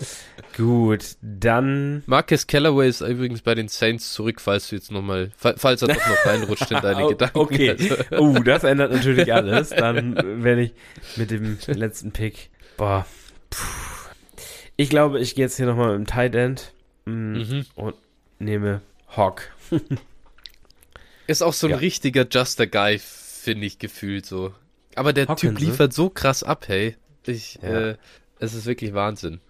gut, dann. Marcus Callaway ist übrigens bei den Saints zurück, falls du jetzt nochmal, falls er doch noch reinrutscht in deine oh, Gedanken. Okay, oh, uh, das ändert natürlich alles. Dann werde ich mit dem letzten Pick, boah, puh. Ich glaube, ich gehe jetzt hier nochmal dem Tight End mm, mhm. und nehme Hawk. Ist auch so ein ja. richtiger Juster Guy, finde ich, gefühlt so. Aber der Hawkins, Typ liefert so krass ab, hey. Ich, ja. äh, es ist wirklich Wahnsinn.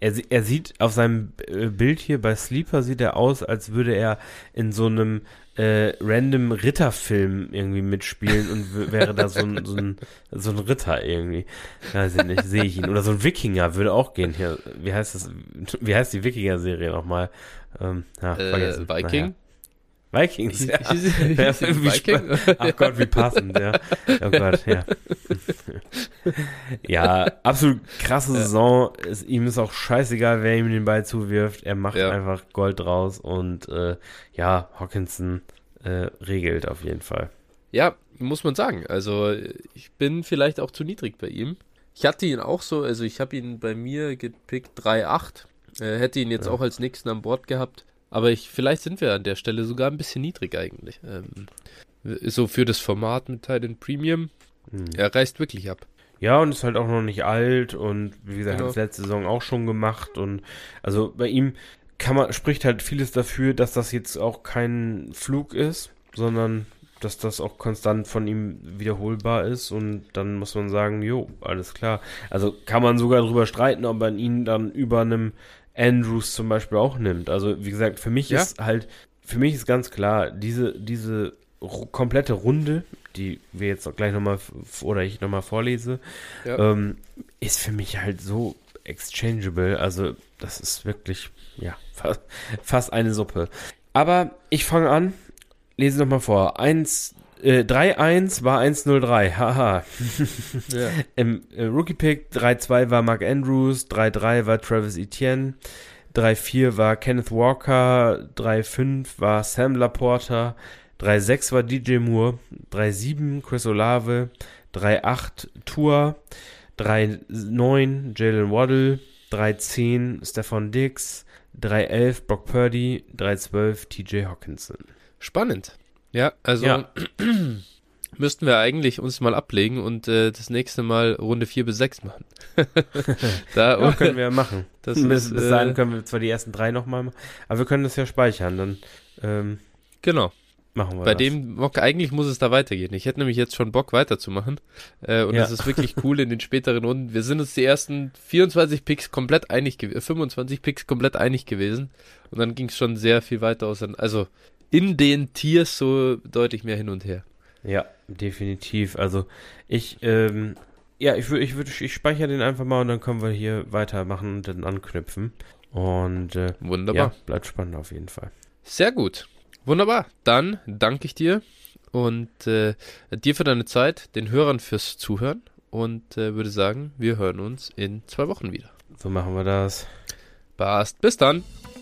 Er, er sieht auf seinem äh, Bild hier bei Sleeper sieht er aus, als würde er in so einem äh, random Ritterfilm irgendwie mitspielen und wäre da so ein, so, ein, so ein Ritter irgendwie. Weiß ich nicht, sehe ich ihn. Oder so ein Wikinger würde auch gehen hier. Wie heißt das? Wie heißt die Wikinger-Serie nochmal? Ähm, ja, äh, Viking? Naja. Vikings, ja. ja Viking? Ach Gott, wie passend, ja. Oh Gott, ja. ja, absolut krasse ja. Saison. Es, ihm ist auch scheißegal, wer ihm den Ball zuwirft. Er macht ja. einfach Gold draus und äh, ja, Hawkinson äh, regelt auf jeden Fall. Ja, muss man sagen. Also ich bin vielleicht auch zu niedrig bei ihm. Ich hatte ihn auch so, also ich habe ihn bei mir gepickt 3,8. Äh, hätte ihn jetzt ja. auch als nächsten an Bord gehabt. Aber ich, vielleicht sind wir an der Stelle sogar ein bisschen niedrig eigentlich. Ähm, so für das Format mit Titan Premium. Hm. Er reißt wirklich ab. Ja, und ist halt auch noch nicht alt und wie gesagt, genau. hat es letzte Saison auch schon gemacht und also bei ihm kann man, spricht halt vieles dafür, dass das jetzt auch kein Flug ist, sondern dass das auch konstant von ihm wiederholbar ist und dann muss man sagen, jo, alles klar. Also kann man sogar darüber streiten, ob man ihn dann über einem Andrews zum Beispiel auch nimmt. Also wie gesagt, für mich ja. ist halt, für mich ist ganz klar, diese, diese komplette Runde, die wir jetzt auch gleich nochmal oder ich nochmal vorlese, ja. ähm, ist für mich halt so exchangeable. Also das ist wirklich, ja, fast, fast eine Suppe. Aber ich fange an, lese nochmal vor. Eins äh, 3-1 war 1-0-3. Haha. ja. Im äh, Rookie-Pick 3-2 war Mark Andrews, 3-3 war Travis Etienne, 3-4 war Kenneth Walker, 3-5 war Sam Laporta, 3-6 war DJ Moore, 3-7 Chris Olave, 3-8 Tour, 3-9 Jalen Waddle, 3-10 Stefan Diggs, 3-11 Brock Purdy, 3-12 TJ Hawkinson. Spannend. Ja, also ja. müssten wir eigentlich uns mal ablegen und äh, das nächste Mal Runde 4 bis 6 machen. da, ja, können wir machen. Das bis, ist, bis dahin äh, können wir zwar die ersten drei nochmal machen, aber wir können das ja speichern. Dann, ähm, genau. Machen wir Bei das. dem Bock, eigentlich muss es da weitergehen. Ich hätte nämlich jetzt schon Bock weiterzumachen. Äh, und ja. das ist wirklich cool in den späteren Runden. Wir sind uns die ersten 24 Picks komplett einig gewesen, 25 Picks komplett einig gewesen. Und dann ging es schon sehr viel weiter aus. Also in den Tiers so deutlich mehr hin und her. Ja, definitiv. Also ich, ähm, ja, ich würde, ich würde, ich speichere den einfach mal und dann können wir hier weitermachen und dann anknüpfen. Und äh, wunderbar. Ja, bleibt spannend auf jeden Fall. Sehr gut. Wunderbar. Dann danke ich dir und äh, dir für deine Zeit, den Hörern fürs Zuhören und äh, würde sagen, wir hören uns in zwei Wochen wieder. So machen wir das. Passt. Bis dann.